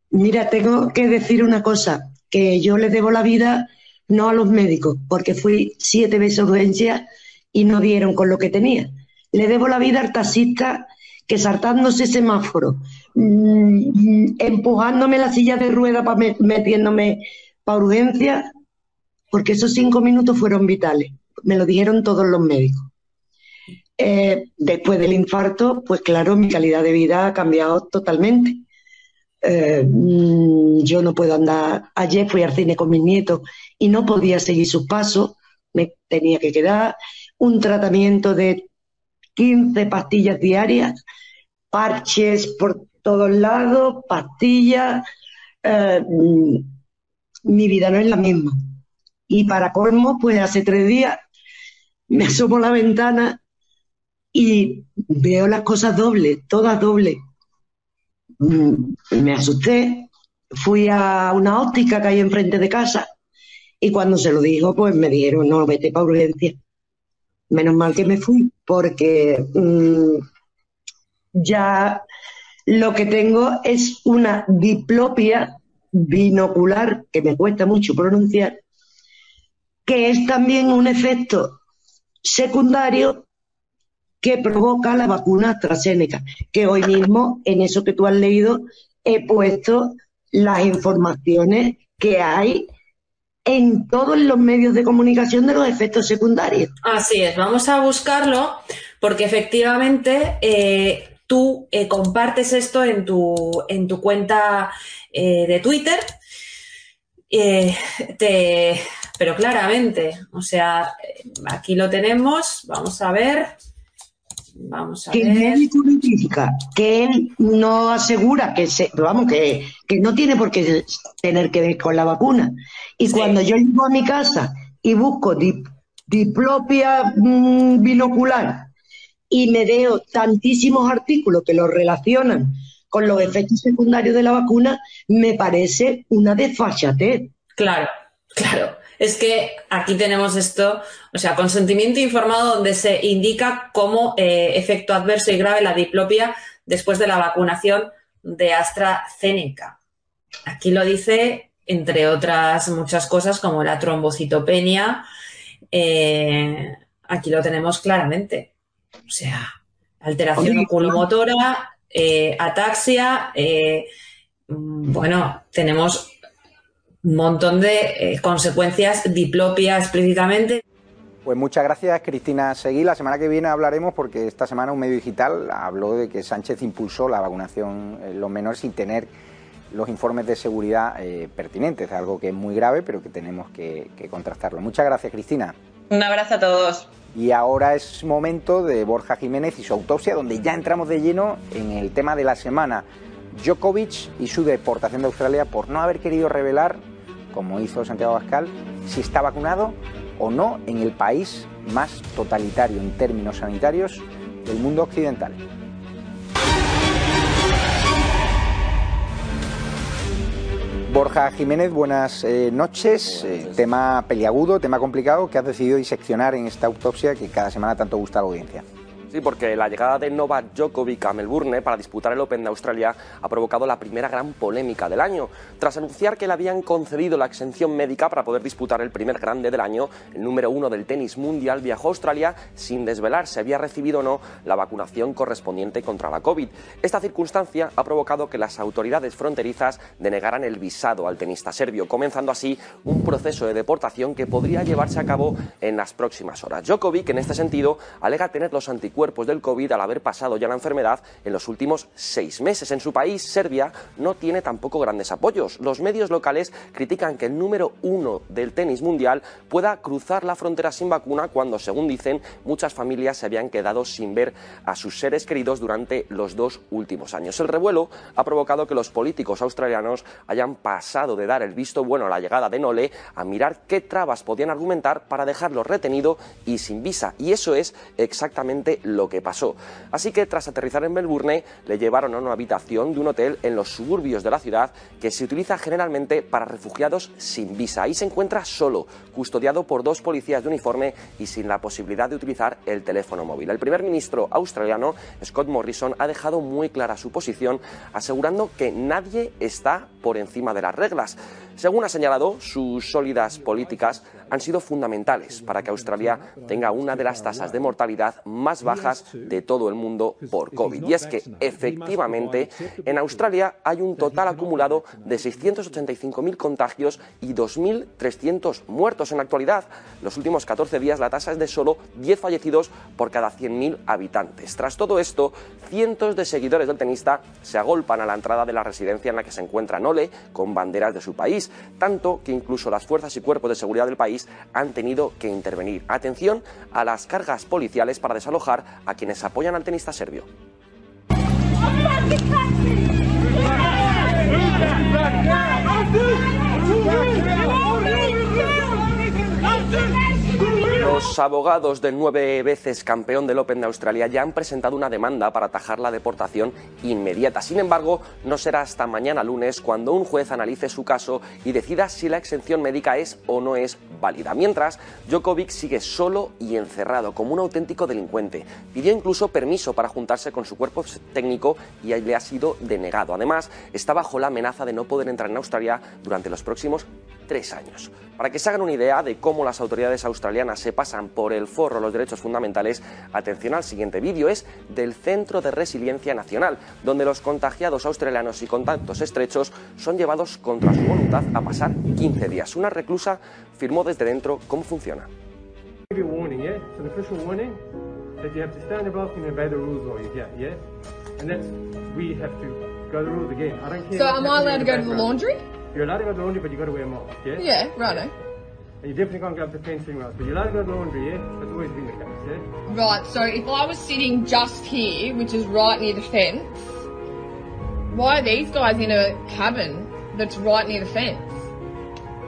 Mira, tengo que decir una cosa, que yo le debo la vida no a los médicos, porque fui siete veces a urgencia y no dieron con lo que tenía. Le debo la vida al taxista que saltándose semáforo, mmm, empujándome la silla de rueda para metiéndome para urgencia, porque esos cinco minutos fueron vitales me lo dijeron todos los médicos. Eh, después del infarto, pues claro, mi calidad de vida ha cambiado totalmente. Eh, mm, yo no puedo andar. Ayer fui al cine con mis nietos y no podía seguir sus pasos. Me tenía que quedar un tratamiento de 15 pastillas diarias, parches por todos lados, pastillas. Eh, mm, mi vida no es la misma. Y para colmo, pues hace tres días me asomo a la ventana y veo las cosas dobles, todas dobles. Mm, me asusté, fui a una óptica que hay enfrente de casa y cuando se lo dijo, pues me dijeron, no, vete para urgencia. Menos mal que me fui, porque mmm, ya lo que tengo es una diplopia binocular, que me cuesta mucho pronunciar, que es también un efecto secundario que provoca la vacuna AstraZeneca, que hoy mismo en eso que tú has leído he puesto las informaciones que hay en todos los medios de comunicación de los efectos secundarios. Así es, vamos a buscarlo porque efectivamente eh, tú eh, compartes esto en tu, en tu cuenta eh, de Twitter. Te, pero claramente, o sea, aquí lo tenemos, vamos a ver. Vamos a que ver. el médico notifica que él no asegura que se, vamos, que, que no tiene por qué tener que ver con la vacuna. Y sí. cuando yo llego a mi casa y busco dip, diplopia mmm, binocular y me veo tantísimos artículos que lo relacionan con los efectos secundarios de la vacuna, me parece una desfachatez. Claro, claro. Es que aquí tenemos esto, o sea, consentimiento informado donde se indica como eh, efecto adverso y grave la diplopia después de la vacunación de AstraZeneca. Aquí lo dice, entre otras muchas cosas, como la trombocitopenia. Eh, aquí lo tenemos claramente. O sea, alteración oculomotora, eh, ataxia. bueno, tenemos un montón de eh, consecuencias, diplopia explícitamente. Pues muchas gracias, Cristina Seguí. La semana que viene hablaremos, porque esta semana un medio digital habló de que Sánchez impulsó la vacunación en los menores sin tener los informes de seguridad eh, pertinentes, algo que es muy grave, pero que tenemos que, que contrastarlo. Muchas gracias, Cristina. Un abrazo a todos. Y ahora es momento de Borja Jiménez y su autopsia, donde ya entramos de lleno en el tema de la semana. Djokovic y su deportación de Australia por no haber querido revelar, como hizo Santiago Pascal, si está vacunado o no en el país más totalitario en términos sanitarios del mundo occidental. Borja Jiménez, buenas eh, noches. Eh, tema peliagudo, tema complicado que has decidido diseccionar en esta autopsia que cada semana tanto gusta a la audiencia. Sí, porque la llegada de Novak Djokovic a Melbourne para disputar el Open de Australia ha provocado la primera gran polémica del año. Tras anunciar que le habían concedido la exención médica para poder disputar el primer grande del año, el número uno del tenis mundial viajó a Australia sin desvelar si había recibido o no la vacunación correspondiente contra la COVID. Esta circunstancia ha provocado que las autoridades fronterizas denegaran el visado al tenista serbio, comenzando así un proceso de deportación que podría llevarse a cabo en las próximas horas. Djokovic, en este sentido, alega tener los anticuerpos cuerpos del COVID al haber pasado ya la enfermedad en los últimos seis meses. En su país, Serbia, no tiene tampoco grandes apoyos. Los medios locales critican que el número uno del tenis mundial pueda cruzar la frontera sin vacuna cuando, según dicen, muchas familias se habían quedado sin ver a sus seres queridos durante los dos últimos años. El revuelo ha provocado que los políticos australianos hayan pasado de dar el visto bueno a la llegada de Nole a mirar qué trabas podían argumentar para dejarlo retenido y sin visa. Y eso es exactamente lo que pasó. Así que tras aterrizar en Melbourne, le llevaron a una habitación de un hotel en los suburbios de la ciudad que se utiliza generalmente para refugiados sin visa. Ahí se encuentra solo, custodiado por dos policías de uniforme y sin la posibilidad de utilizar el teléfono móvil. El primer ministro australiano, Scott Morrison, ha dejado muy clara su posición, asegurando que nadie está por encima de las reglas. Según ha señalado, sus sólidas políticas han sido fundamentales para que Australia tenga una de las tasas de mortalidad más bajas de todo el mundo por COVID. Y es que, efectivamente, en Australia hay un total acumulado de 685.000 contagios y 2.300 muertos en la actualidad. Los últimos 14 días la tasa es de solo 10 fallecidos por cada 100.000 habitantes. Tras todo esto, cientos de seguidores del tenista se agolpan a la entrada de la residencia en la que se encuentra Nole con banderas de su país, tanto que incluso las fuerzas y cuerpos de seguridad del país han tenido que intervenir. Atención a las cargas policiales para desalojar a quienes apoyan al tenista serbio. Los abogados del nueve veces campeón del Open de Australia ya han presentado una demanda para atajar la deportación inmediata. Sin embargo, no será hasta mañana lunes cuando un juez analice su caso y decida si la exención médica es o no es válida. Mientras, Djokovic sigue solo y encerrado como un auténtico delincuente. Pidió incluso permiso para juntarse con su cuerpo técnico y le ha sido denegado. Además, está bajo la amenaza de no poder entrar en Australia durante los próximos tres años. Para que se hagan una idea de cómo las autoridades australianas se pasan por el forro los derechos fundamentales, atención al siguiente vídeo, es del Centro de Resiliencia Nacional, donde los contagiados australianos y contactos estrechos son llevados contra su voluntad a pasar 15 días. Una reclusa firmó desde dentro cómo funciona. You're allowed to go to the laundry, but you got to wear a mask, yeah? Yeah, righto. And you definitely can't go up to fencing rods, but you're allowed to go to the laundry, yeah? That's always been the case, yeah? Right, so if I was sitting just here, which is right near the fence, why are these guys in a cabin that's right near the fence?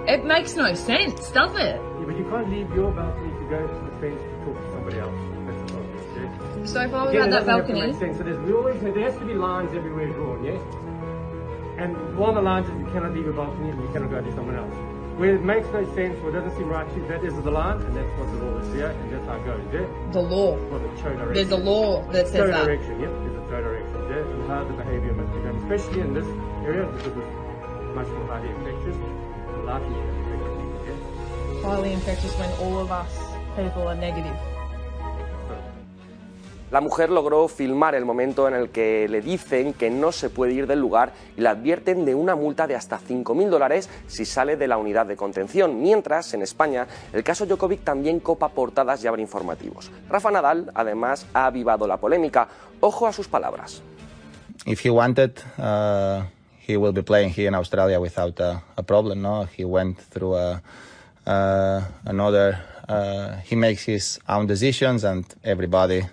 It makes no sense, does it? Yeah, but you can't leave your balcony to go to the fence to talk to somebody else. That's the problem, yeah? So if I was Again, at that balcony... Sense. So there's always, there has to be lines everywhere drawn, yeah? And one of the lines is you cannot leave your balcony and you cannot go to someone else. Where it makes no sense, or doesn't seem right to you, that is the line, and that's what the law is, yeah? And that's how it goes, yeah? The law? Well, the show direction. There's a law that says show that. direction, yep. There's a show direction, yeah? And how the behaviour must be done, especially in this area, because it's much more highly infectious. Life is infectious? Highly infectious when all of us people are negative. La mujer logró filmar el momento en el que le dicen que no se puede ir del lugar y le advierten de una multa de hasta 5.000 dólares si sale de la unidad de contención. Mientras, en España, el caso Djokovic también copa portadas y abre informativos. Rafa Nadal, además, ha avivado la polémica. Ojo a sus palabras. If he wanted, uh, he will be playing here in Australia without a, a problem. No, he went through a, uh, another uh, he makes his own decisions and everybody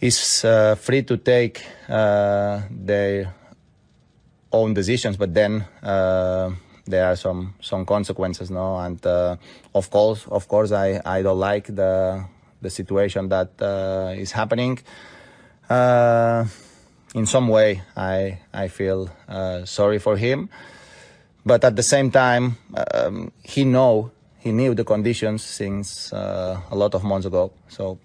is uh, free to take uh, their own decisions, but then uh, there are some some consequences, no? And uh, of course, of course, I, I don't like the the situation that uh, is happening. Uh, in some way, I I feel uh, sorry for him, but at the same time, um, he know he knew the conditions since uh, a lot of months ago, so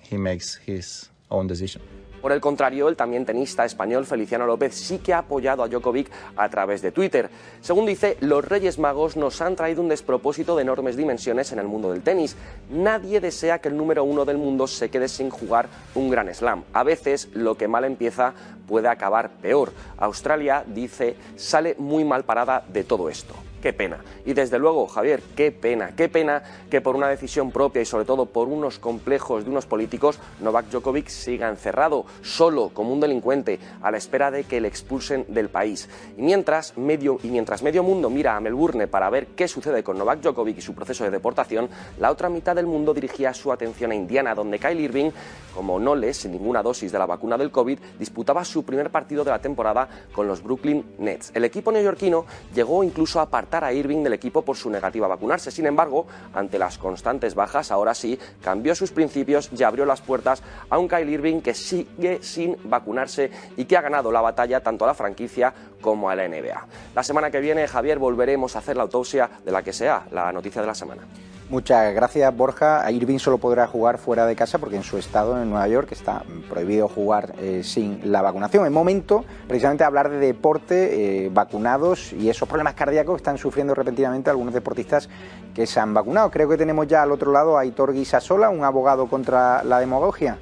he makes his own decision. Por el contrario, el también tenista español Feliciano López sí que ha apoyado a Djokovic a través de Twitter. Según dice, los Reyes Magos nos han traído un despropósito de enormes dimensiones en el mundo del tenis. Nadie desea que el número uno del mundo se quede sin jugar un gran slam. A veces lo que mal empieza puede acabar peor. Australia, dice, sale muy mal parada de todo esto. Qué pena. Y desde luego, Javier, qué pena, qué pena que por una decisión propia y sobre todo por unos complejos de unos políticos, Novak Djokovic siga encerrado, solo, como un delincuente, a la espera de que le expulsen del país. Y mientras medio, y mientras medio mundo mira a Melbourne para ver qué sucede con Novak Djokovic y su proceso de deportación, la otra mitad del mundo dirigía su atención a Indiana, donde Kyle Irving, como no le sin ninguna dosis de la vacuna del COVID, disputaba su primer partido de la temporada con los Brooklyn Nets. El equipo neoyorquino llegó incluso a partir a Irving del equipo por su negativa a vacunarse. Sin embargo, ante las constantes bajas, ahora sí cambió sus principios y abrió las puertas a un Kyle Irving que sigue sin vacunarse y que ha ganado la batalla tanto a la franquicia como a la NBA. La semana que viene, Javier, volveremos a hacer la autopsia de la que sea la noticia de la semana. Muchas gracias, Borja. Irving solo podrá jugar fuera de casa porque en su estado, en Nueva York, está prohibido jugar eh, sin la vacunación. Es momento, precisamente, de hablar de deporte, eh, vacunados y esos problemas cardíacos que están sufriendo repentinamente algunos deportistas que se han vacunado. Creo que tenemos ya al otro lado a Aitor Guisasola, un abogado contra la demagogia.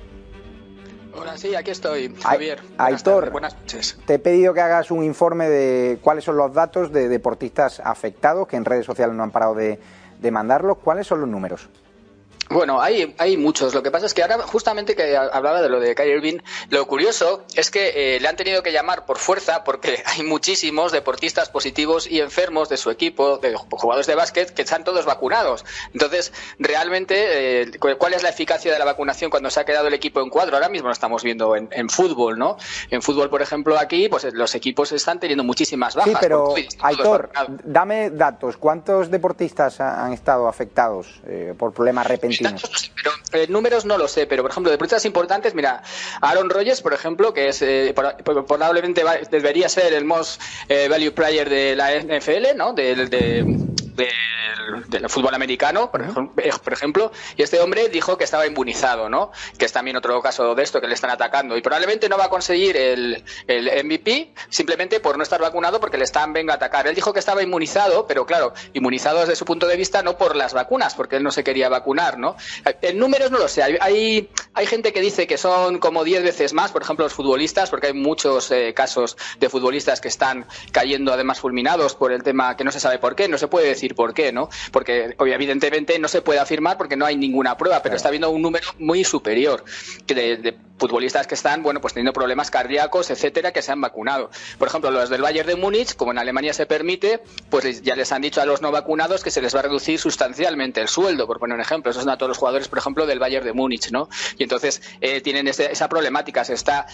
Hola, sí, aquí estoy, Javier. Aitor, buenas noches. Te he pedido que hagas un informe de cuáles son los datos de deportistas afectados que en redes sociales no han parado de demandarlos. ¿Cuáles son los números? Bueno, hay, hay muchos. Lo que pasa es que ahora, justamente que hablaba de lo de Kyrie Irving, lo curioso es que eh, le han tenido que llamar por fuerza porque (laughs) hay muchísimos deportistas positivos y enfermos de su equipo, de jugadores de básquet, que están todos vacunados. Entonces, realmente, eh, ¿cuál es la eficacia de la vacunación cuando se ha quedado el equipo en cuadro? Ahora mismo lo estamos viendo en, fútbol, ¿no? En fútbol, por ejemplo, aquí, pues los equipos están teniendo muchísimas bajas. Sí, pero, Aitor, dame datos. ¿Cuántos deportistas han estado afectados eh, por problemas repentinos? Pero eh, números no lo sé, pero por ejemplo, de deportistas importantes, mira, Aaron Rodgers, por ejemplo, que es eh, probablemente debería ser el most eh, value player de la NFL, ¿no? de, del, fútbol americano, eh, por, ejemplo, y este hombre dijo que estaba inmunizado, ¿no? Que es también otro caso de esto que le están atacando. Y probablemente no va a conseguir el, el MVP simplemente por no estar vacunado porque le están venga a atacar. Él dijo que estaba inmunizado, pero claro, inmunizado desde su punto de vista no por las vacunas, porque él no se quería vacunar, ¿no? En números no lo sé. Hay, hay gente que dice que son como 10 veces más, por ejemplo, los futbolistas, porque hay muchos eh, casos de futbolistas que están cayendo además fulminados por el tema que no se sabe por qué, no se puede decir por qué, ¿no? Porque evidentemente no se puede afirmar porque no hay ninguna prueba, pero está habiendo un número muy superior de, futbolistas que están, bueno, pues teniendo problemas cardíacos, etcétera, que se han vacunado. Por ejemplo, los del Bayern de Múnich, como en Alemania se permite, pues ya les han dicho a los no vacunados que se les va a reducir sustancialmente el sueldo, por poner un ejemplo. Esos son a todos los jugadores, por ejemplo, del Bayern de Múnich, ¿no? Y entonces eh, tienen esa problemática, se está,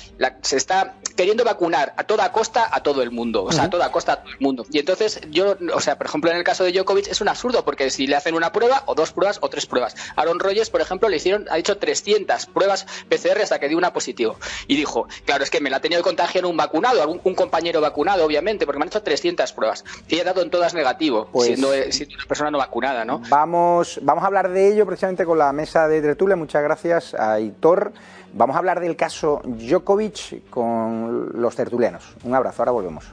se está queriendo vacunar a toda costa a todo el mundo, o sea, a toda costa a todo el mundo. Y entonces yo, o sea, por ejemplo, en el caso de Djokovic es un absurdo porque si le hacen una prueba o dos pruebas o tres pruebas. Aaron Rodgers, por ejemplo, le hicieron, ha hecho 300 pruebas PCR hasta que dio una positivo. Y dijo, claro, es que me la ha tenido que contagiar un vacunado, algún un compañero vacunado, obviamente, porque me han hecho 300 pruebas. Y he dado en todas negativo, pues siendo, una persona no vacunada, ¿no? Vamos, vamos a hablar de ello precisamente con la mesa de tertulia. Muchas gracias a Hitor. Vamos a hablar del caso Djokovic con los tertulianos. Un abrazo, ahora volvemos.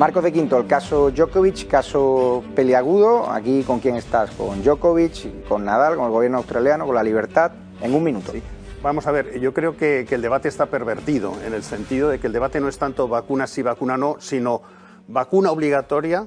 Marcos de Quinto, el caso Djokovic, caso peliagudo. Aquí, ¿con quién estás? ¿Con Djokovic, con Nadal, con el gobierno australiano, con la libertad? En un minuto. Vamos a ver, yo creo que, el debate está pervertido, en el sentido de que el debate no es tanto vacuna sí, vacuna no, sino vacuna obligatoria,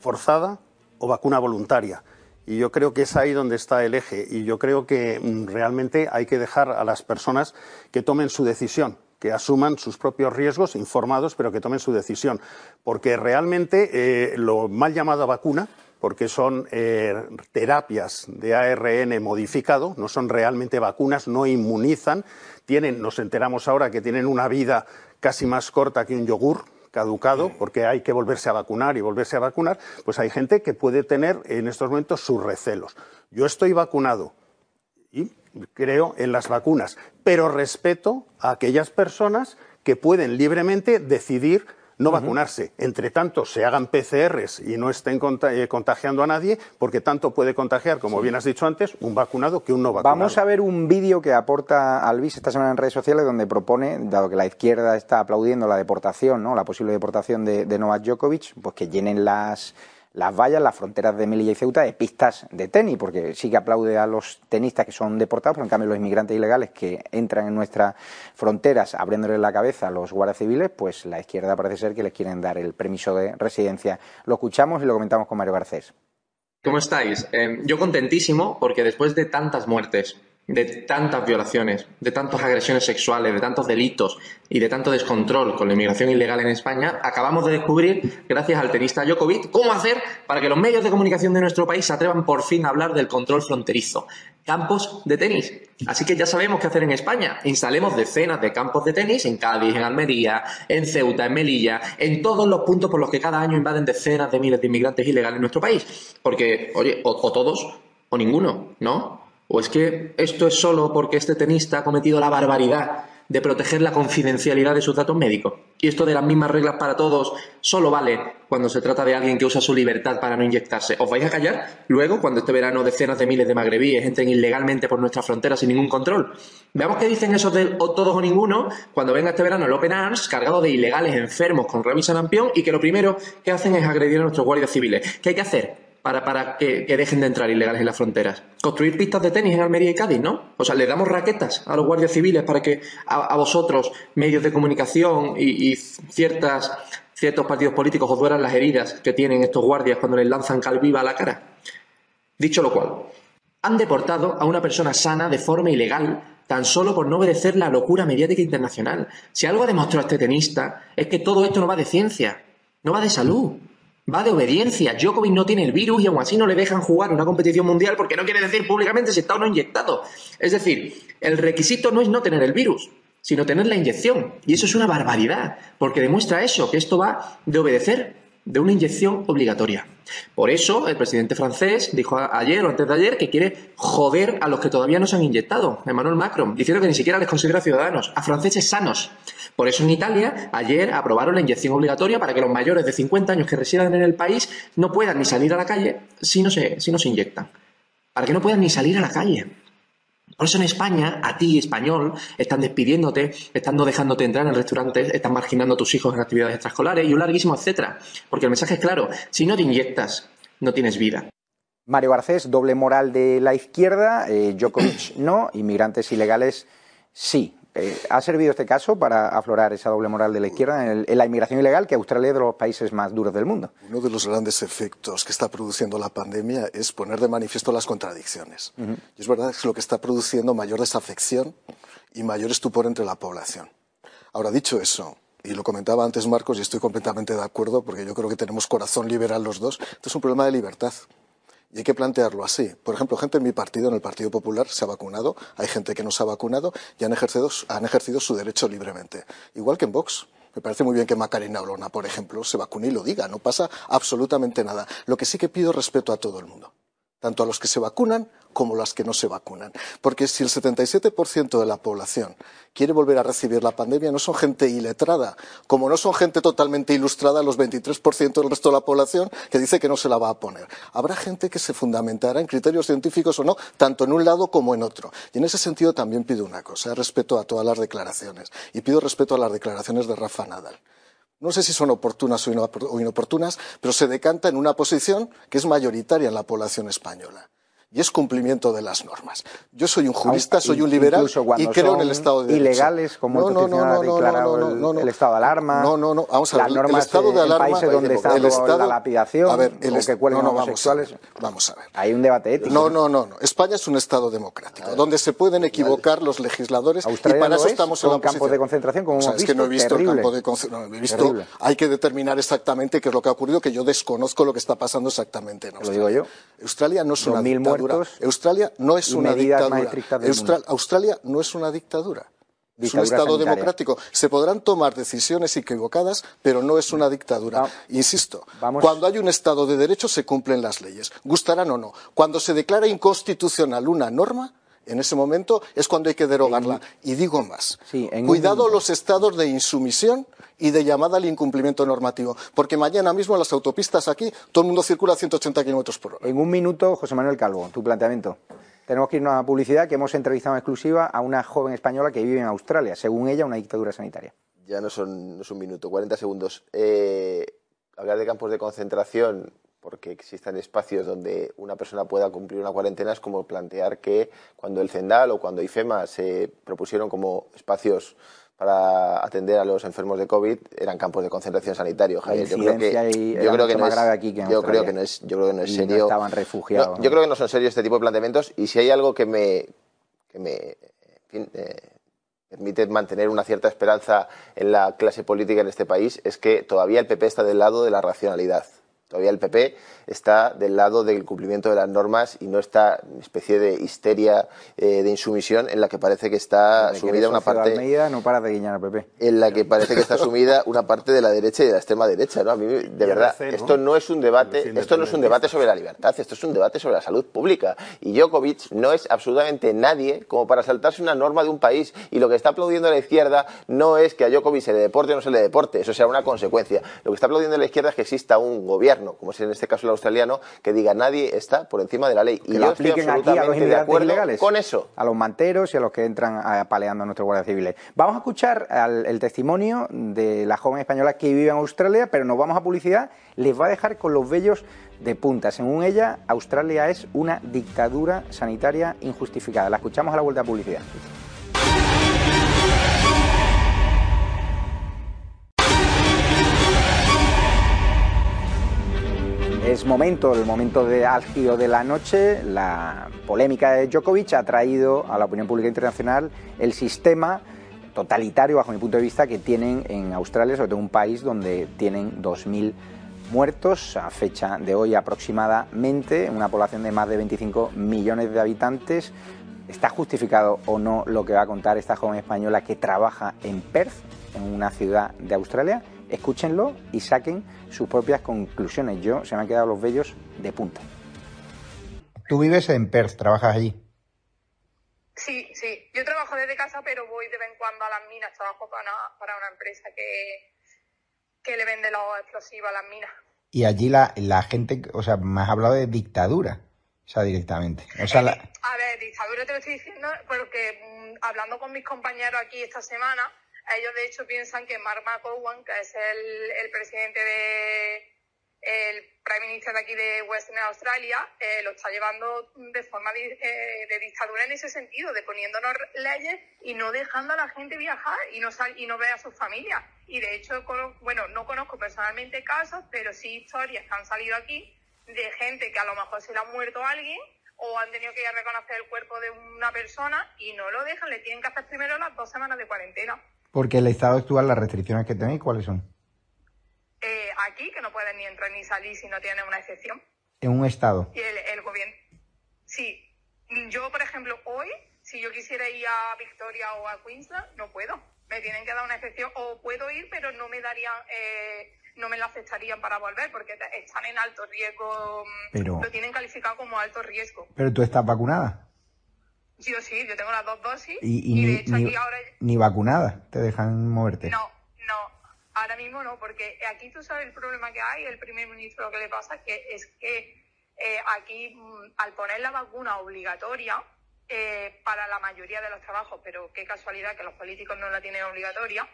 forzada o vacuna voluntaria. Y yo creo que es ahí donde está el eje. Y yo creo que mm, realmente hay que dejar a las personas que tomen su decisión que asuman sus propios riesgos, informados, pero que tomen su decisión. Porque realmente eh, lo mal llamado vacuna porque son eh, terapias de ARN modificado, no son realmente vacunas, no inmunizan, tienen, nos enteramos ahora que tienen una vida casi más corta que un yogur, caducado, porque hay que volverse a vacunar y volverse a vacunar, pues hay gente que puede tener en estos momentos sus recelos. Yo estoy vacunado y creo en las vacunas, pero respeto a aquellas personas que pueden libremente decidir no vacunarse. Entre tanto, se hagan PCRs y no estén eh, contagiando a nadie, porque tanto puede contagiar, como bien has dicho antes, un vacunado que un no vacunado. Vamos a ver un vídeo que aporta Alvis esta semana en redes sociales, donde propone, dado que la izquierda está aplaudiendo la deportación, ¿no? la posible deportación de, de Novak Djokovic, pues que llenen las las vallas, las fronteras de Melilla y Ceuta de pistas de tenis, porque sí que aplaude a los tenistas que son deportados, pero en cambio los inmigrantes ilegales que entran en nuestras fronteras abriéndoles la cabeza a los guardias civiles, pues la izquierda parece ser que les quieren dar el permiso de residencia. Lo escuchamos y lo comentamos con Mario Garcés. ¿Cómo estáis? Eh, yo contentísimo porque después de tantas muertes, de tantas violaciones, de tantas agresiones sexuales, de tantos delitos y de tanto descontrol con la inmigración ilegal en España, acabamos de descubrir, gracias al tenista Djokovic, cómo hacer para que los medios de comunicación de nuestro país se atrevan por fin a hablar del control fronterizo. Campos de tenis. Así que ya sabemos qué hacer en España. Instalemos decenas de campos de tenis en Cádiz, en Almería, en Ceuta, en Melilla, en todos los puntos por los que cada año invaden decenas de miles de inmigrantes ilegales en nuestro país. Porque, oye, o todos o ninguno, ¿no? ¿O es que esto es solo porque este tenista ha cometido la barbaridad de proteger la confidencialidad de sus datos médicos? Y esto de las mismas reglas para todos solo vale cuando se trata de alguien que usa su libertad para no inyectarse. ¿Os vais a callar? Luego, cuando este verano decenas de miles de magrebíes entren ilegalmente por nuestra frontera sin ningún control. Veamos qué dicen esos de o todos o ninguno cuando venga este verano el Open Arms cargado de ilegales enfermos con rabia y y que lo primero que hacen es agredir a nuestros guardias civiles. ¿Qué hay que hacer? Para, para que, dejen de entrar ilegales en las fronteras. Construir pistas de tenis en Almería y Cádiz, ¿no? O sea, le damos raquetas a los guardias civiles para que a, vosotros, medios de comunicación y, ciertas, ciertos partidos políticos os dueran las heridas que tienen estos guardias cuando les lanzan calviva a la cara. Dicho lo cual, han deportado a una persona sana de forma ilegal tan solo por no obedecer la locura mediática internacional. Si algo ha demostrado este tenista es que todo esto no va de ciencia, no va de salud, Va de obediencia. Djokovic no tiene el virus y aún así no le dejan jugar una competición mundial porque no quiere decir públicamente si está o no inyectado. Es decir, el requisito no es no tener el virus, sino tener la inyección. Y eso es una barbaridad, porque demuestra eso, que esto va de obedecer de una inyección obligatoria. Por eso, el presidente francés dijo ayer o antes de ayer que quiere joder a los que todavía no se han inyectado, Emmanuel Macron, diciendo que ni siquiera les considera ciudadanos, a franceses sanos. Por eso en Italia ayer aprobaron la inyección obligatoria para que los mayores de 50 años que residan en el país no puedan ni salir a la calle si no se, si no se inyectan. Para que no puedan ni salir a la calle. Por eso en España, a ti, español, están despidiéndote, están no dejándote entrar en restaurantes, están marginando a tus hijos en actividades extraescolares y un larguísimo etcétera. Porque el mensaje es claro, si no te inyectas, no tienes vida. Mario Garcés, doble moral de la izquierda, eh, Djokovic no, inmigrantes ilegales sí. Eh, ¿Ha servido este caso para aflorar esa doble moral de la izquierda en, la inmigración ilegal, que Australia es de los países más duros del mundo? Uno de los grandes efectos que está produciendo la pandemia es poner de manifiesto las contradicciones. Y es verdad que es lo que está produciendo mayor desafección y mayor estupor entre la población. Ahora, dicho eso, y lo comentaba antes Marcos y estoy completamente de acuerdo porque yo creo que tenemos corazón liberal los dos, esto es un problema de libertad. Y hay que plantearlo así. Por ejemplo, gente en mi partido, en el Partido Popular, se ha vacunado, hay gente que no se ha vacunado y han ejercido, han ejercido su derecho libremente. Igual que en Vox. Me parece muy bien que Macarena Olona, por ejemplo, se vacune y lo diga. No pasa absolutamente nada. Lo que sí que pido respeto a todo el mundo tanto a los que se vacunan como a los que no se vacunan. Porque si el 77% de la población quiere volver a recibir la pandemia, no son gente iletrada, como no son gente totalmente ilustrada los 23% del resto de la población que dice que no se la va a poner. Habrá gente que se fundamentará en criterios científicos o no, tanto en un lado como en otro. Y en ese sentido también pido una cosa, respeto a todas las declaraciones. Y pido respeto a las declaraciones de Rafa Nadal no sé si son oportunas o inoportunas, pero se decanta en una posición que es mayoritaria en la población española. Y es cumplimiento de las normas. Yo soy un jurista, soy un liberal y creo en el Estado de Derecho. Ilegales, como no, no, no, no, declarado no, no, no, el, estado de alarma. No, no, no. Vamos a ver. El estado de alarma. países donde está el estado, la lapidación. A ver, el que no, no, vamos a ver. Vamos a ver. Hay un debate ético. No, no, no, no. España es un Estado democrático, donde se pueden equivocar los legisladores y para eso estamos en la campos de concentración, como hemos visto. Es que no he visto el campo de concentración. He visto. Hay que determinar exactamente qué es lo que ha ocurrido, que yo desconozco lo que está pasando exactamente en Australia. Lo digo yo. Australia no es una dictadura. Australia no es una dictadura. Australia no es una dictadura. Es un Estado democrático. Se podrán tomar decisiones equivocadas, pero no es una dictadura. Insisto, cuando hay un Estado de Derecho se cumplen las leyes, gustarán o no. Cuando se declara inconstitucional una norma, en ese momento es cuando hay que derogarla. y digo más, cuidado los estados de insumisión y de llamada al incumplimiento normativo, porque mañana mismo en las autopistas aquí todo el mundo circula a 180 kilómetros por hora. En un minuto, José Manuel Calvo, tu planteamiento. Tenemos que irnos a publicidad que hemos entrevistado en exclusiva a una joven española que vive en Australia, según ella, una dictadura sanitaria. Ya no son, no es un minuto, 40 segundos. Eh, hablar de campos de concentración porque existan espacios donde una persona pueda cumplir una cuarentena es como plantear que cuando el CENDAL o cuando IFEMA se propusieron como espacios para atender a los enfermos de COVID eran campos de concentración sanitario. Javier. Yo creo que, yo creo que no es, aquí que yo creo que no es, yo creo que no es serio. estaban refugiados. yo creo que no son serios este tipo de planteamientos y si hay algo que me, que me eh, permite mantener una cierta esperanza en la clase política en este país es que todavía el PP está del lado de la racionalidad. Todavía el PP está del lado del cumplimiento de las normas y no está en especie de histeria eh, de insumisión en la que parece que está sumida una parte no para de guiñar al PP. en la que parece que está sumida una parte de la derecha y de la extrema derecha, ¿no? A mí de verdad esto no es un debate, esto no es un debate sobre la libertad, esto es un debate sobre la salud pública y Djokovic no es absolutamente nadie como para saltarse una norma de un país y lo que está aplaudiendo la izquierda no es que a Djokovic se le deporte o no se le deporte, eso será una consecuencia. Lo que está aplaudiendo la izquierda es que exista un gobierno como es en este caso el australiano, que diga nadie está por encima de la ley. y yo estoy absolutamente de acuerdo ilegales, con eso. A los manteros y a los que entran apaleando a nuestros guardias civiles. Vamos a escuchar el testimonio de la joven española que vive en Australia, pero nos vamos a publicidad. Les va a dejar con los vellos de punta. Según ella, Australia es una dictadura sanitaria injustificada. La escuchamos a la vuelta a publicidad. Es momento, el momento de álgido de la noche. La polémica de Djokovic ha traído a la opinión pública internacional el sistema totalitario, bajo mi punto de vista, que tienen en Australia, sobre todo un país donde tienen 2.000 muertos a fecha de hoy aproximadamente, una población de más de 25 millones de habitantes. ¿Está justificado o no lo que va a contar esta joven española que trabaja en Perth, en una ciudad de Australia? Escúchenlo y saquen sus propias conclusiones. Yo se me han quedado los vellos de punta. Tú vives en Perth, trabajas allí. Sí, sí. Yo trabajo desde casa, pero voy de vez en cuando a las minas. Trabajo para una, para una empresa que, que le vende los explosivos a las minas. Y allí la, la gente, o sea, me has hablado de dictadura, o sea, directamente. O sea, eh, A ver, dictadura te lo estoy diciendo porque mm, hablando con mis compañeros aquí esta semana, ellos de hecho piensan que Mark McGowan, que es el, presidente de el Prime Minister de aquí de Western Australia, eh, lo está llevando de forma eh, de, dictadura en ese sentido, de poniéndonos leyes y no dejando a la gente viajar y no, y no ver a sus familias. Y de hecho, bueno, no conozco personalmente casos, pero sí historias que han salido aquí de gente que a lo mejor se le ha muerto a alguien o han tenido que ir a reconocer el cuerpo de una persona y no lo dejan, le tienen que hacer primero las dos semanas de cuarentena. Porque el estado actual, las restricciones que tenéis, ¿cuáles son? Eh, aquí, que no pueden ni entrar ni salir si no tienen una excepción. ¿En un estado? Y el, gobierno. Sí. Yo, por ejemplo, hoy, si yo quisiera ir a Victoria o a Queensland, no puedo. Me tienen que dar una excepción. O puedo ir, pero no me darían, eh, no me la aceptarían para volver, porque están en alto riesgo. Mm, pero... Lo tienen calificado como alto riesgo. ¿Pero tú estás vacunada? Sí o sí, yo tengo las dos dosis y, de hecho aquí ahora... Ni vacunada te dejan moverte. No, no, ahora mismo no, porque aquí tú sabes el problema que hay, el primer ministro lo que le pasa que es que eh, aquí mm, al poner la vacuna obligatoria eh, para la mayoría de los trabajos, pero qué casualidad que los políticos no la tienen obligatoria,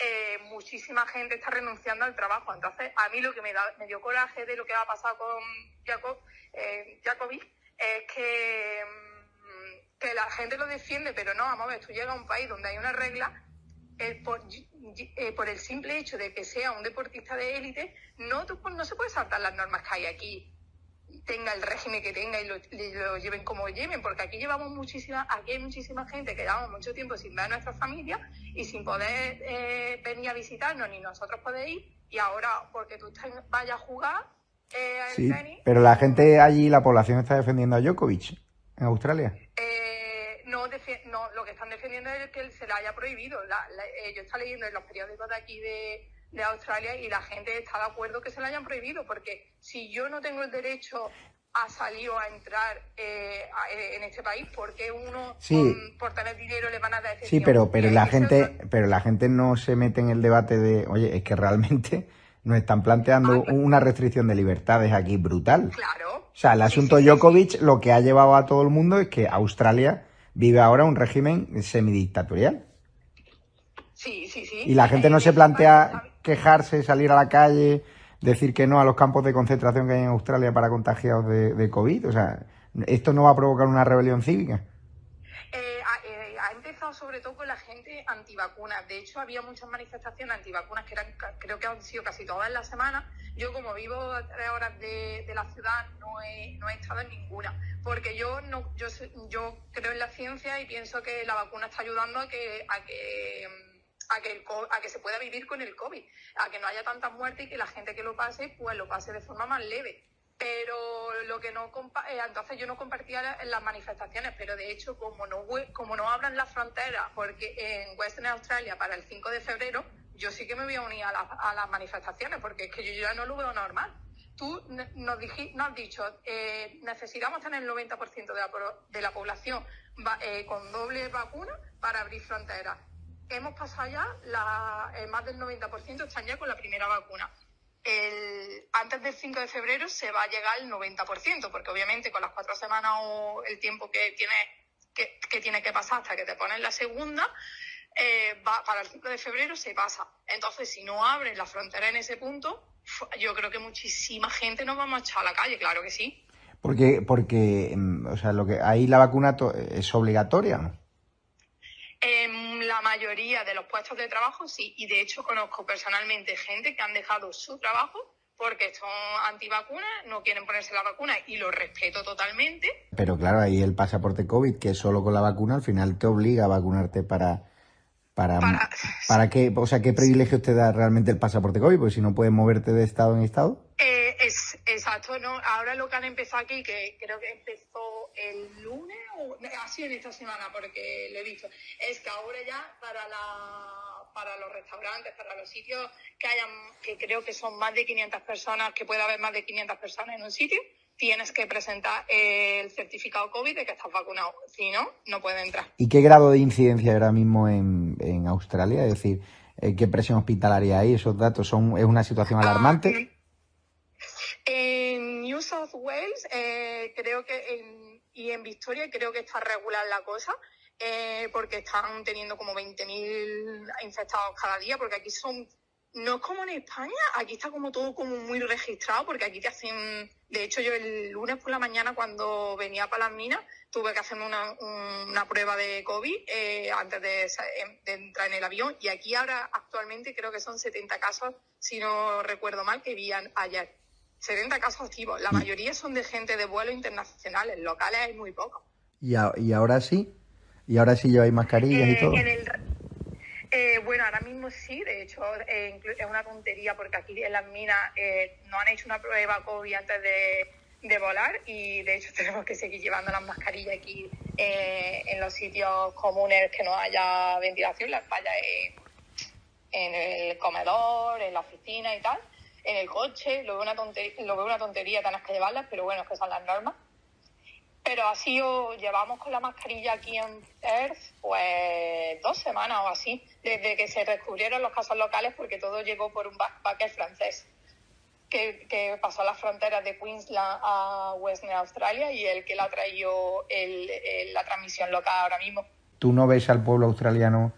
eh, muchísima gente está renunciando al trabajo. Entonces, a mí lo que me, da, me dio coraje de lo que ha pasado con Jacob, Jacobi es que, mm, que la gente lo defiende, pero no, vamos a ver, tú llegas a un país donde hay una regla, eh, por, eh, por, el simple hecho de que sea un deportista de élite, no, no se puede saltar las normas que hay aquí tenga el régimen que tenga y lo, lleven como lleven, porque aquí llevamos muchísima, aquí hay muchísima gente que llevamos mucho tiempo sin ver a nuestra familia y sin poder eh, venir a visitarnos ni nosotros poder ir y ahora porque tú vayas a jugar eh, sí, pero la gente allí, la población está defendiendo a Djokovic en Australia. Eh, no, no, lo que están defendiendo es que se le haya prohibido. La, eh, yo estaba leyendo en los periódicos de aquí de, de Australia y la gente está de acuerdo que se lo hayan prohibido, porque si yo no tengo el derecho a salir o a entrar eh, eh, en este país, ¿por qué uno por tener dinero le van a dar Sí, pero, pero la gente, pero la gente no se mete en el debate de, oye, es que realmente (laughs) nos están planteando una restricción de libertades aquí brutal. Claro. O sea, el asunto Djokovic lo que ha llevado a todo el mundo es que Australia vive ahora un régimen semidictatorial. Sí, sí, sí. Y la gente no se plantea quejarse, salir a la calle, decir que no a los campos de concentración que hay en Australia para contagiados de, COVID? O sea, ¿esto no va a provocar una rebelión cívica? Eh, eh, sobre todo con la gente antivacunas. De hecho, había muchas manifestaciones antivacunas que eran, creo que han sido casi todas en la semana. Yo, como vivo a tres horas de, la ciudad, no he, no he estado en ninguna. Porque yo no, yo, yo creo en la ciencia y pienso que la vacuna está ayudando a que, a que a que, a que se pueda vivir con el COVID, a que no haya tantas muertes y que la gente que lo pase, pues lo pase de forma más leve. Pero lo que no eh, entonces yo no compartía las manifestaciones, pero de hecho como no como no abran las fronteras, porque en Western Australia para el 5 de febrero, yo sí que me voy a unir a, las manifestaciones, porque es que yo ya no lo veo normal. Tú nos, has dicho, eh, necesitamos tener el 90% de la, de la población eh, con doble vacuna para abrir fronteras hemos pasado ya, la, eh, más del 90% están ya con la primera vacuna. El, antes del 5 de febrero se va a llegar al 90%, porque obviamente con las cuatro semanas o el tiempo que tiene que, tiene que pasar hasta que te ponen la segunda, eh, va, para el 5 de febrero se pasa. Entonces, si no abren la frontera en ese punto, yo creo que muchísima gente nos vamos a echar a la calle, claro que sí. Porque, porque mm, o sea, lo que ahí la vacuna es obligatoria. En la mayoría de los puestos de trabajo sí, y de hecho conozco personalmente gente que han dejado su trabajo porque son antivacunas, no quieren ponerse la vacuna y lo respeto totalmente. Pero claro, ahí el pasaporte COVID, que solo con la vacuna al final te obliga a vacunarte para... ¿Para, para, qué? O sea, ¿qué privilegio te da realmente el pasaporte COVID? Porque si no puedes moverte de estado en estado. Eh, es, exacto, ¿no? Ahora lo que han empezado aquí, que creo que empezó el lunes, o así en esta semana, porque lo he visto, es que ahora ya para la, para los restaurantes, para los sitios que hayan, que creo que son más de 500 personas, que puede haber más de 500 personas en un sitio, tienes que presentar el certificado COVID de que estás vacunado. Si no, no puedes entrar. ¿Y qué grado de incidencia ahora mismo en, en Australia? Es decir, eh, ¿qué presión hospitalaria hay? ¿Esos datos son, es una situación ah, alarmante? En New South Wales, eh, creo que y en Victoria creo que está regular la cosa, eh, porque están teniendo como 20.000 infectados cada día, porque aquí son, no es como en España, aquí está como todo como muy registrado, porque aquí te hacen, de hecho yo el lunes por la mañana cuando venía para las minas, tuve que hacerme una, una prueba de COVID eh, antes de, de, entrar en el avión, y aquí ahora actualmente creo que son 70 casos, si no recuerdo mal, que vi ayer. 70 casos activos. La mayoría son de gente de vuelos internacionales, locales hay muy pocos. ¿Y, y ahora sí? ¿Y ahora sí lleváis mascarillas y eh, todo? Eh, bueno, ahora mismo sí, de hecho eh, es una tontería porque aquí en las minas no han hecho una prueba COVID antes de, volar y de hecho (laughs) tenemos que seguir llevando las mascarillas aquí en los sitios comunes que no haya ventilación, las fallas en el comedor, en la oficina y tal en el coche, lo veo una tontería, lo veo una tontería tener que llevarlas, pero bueno, es que son las normas. Pero así o llevamos con la mascarilla aquí en Earth, pues dos semanas o así, desde que se descubrieron los casos locales, porque todo llegó por un backpacker francés que, que pasó las fronteras de Queensland a Western Australia y el que la ha traído el, la transmisión local ahora mismo. ¿Tú no ves al pueblo australiano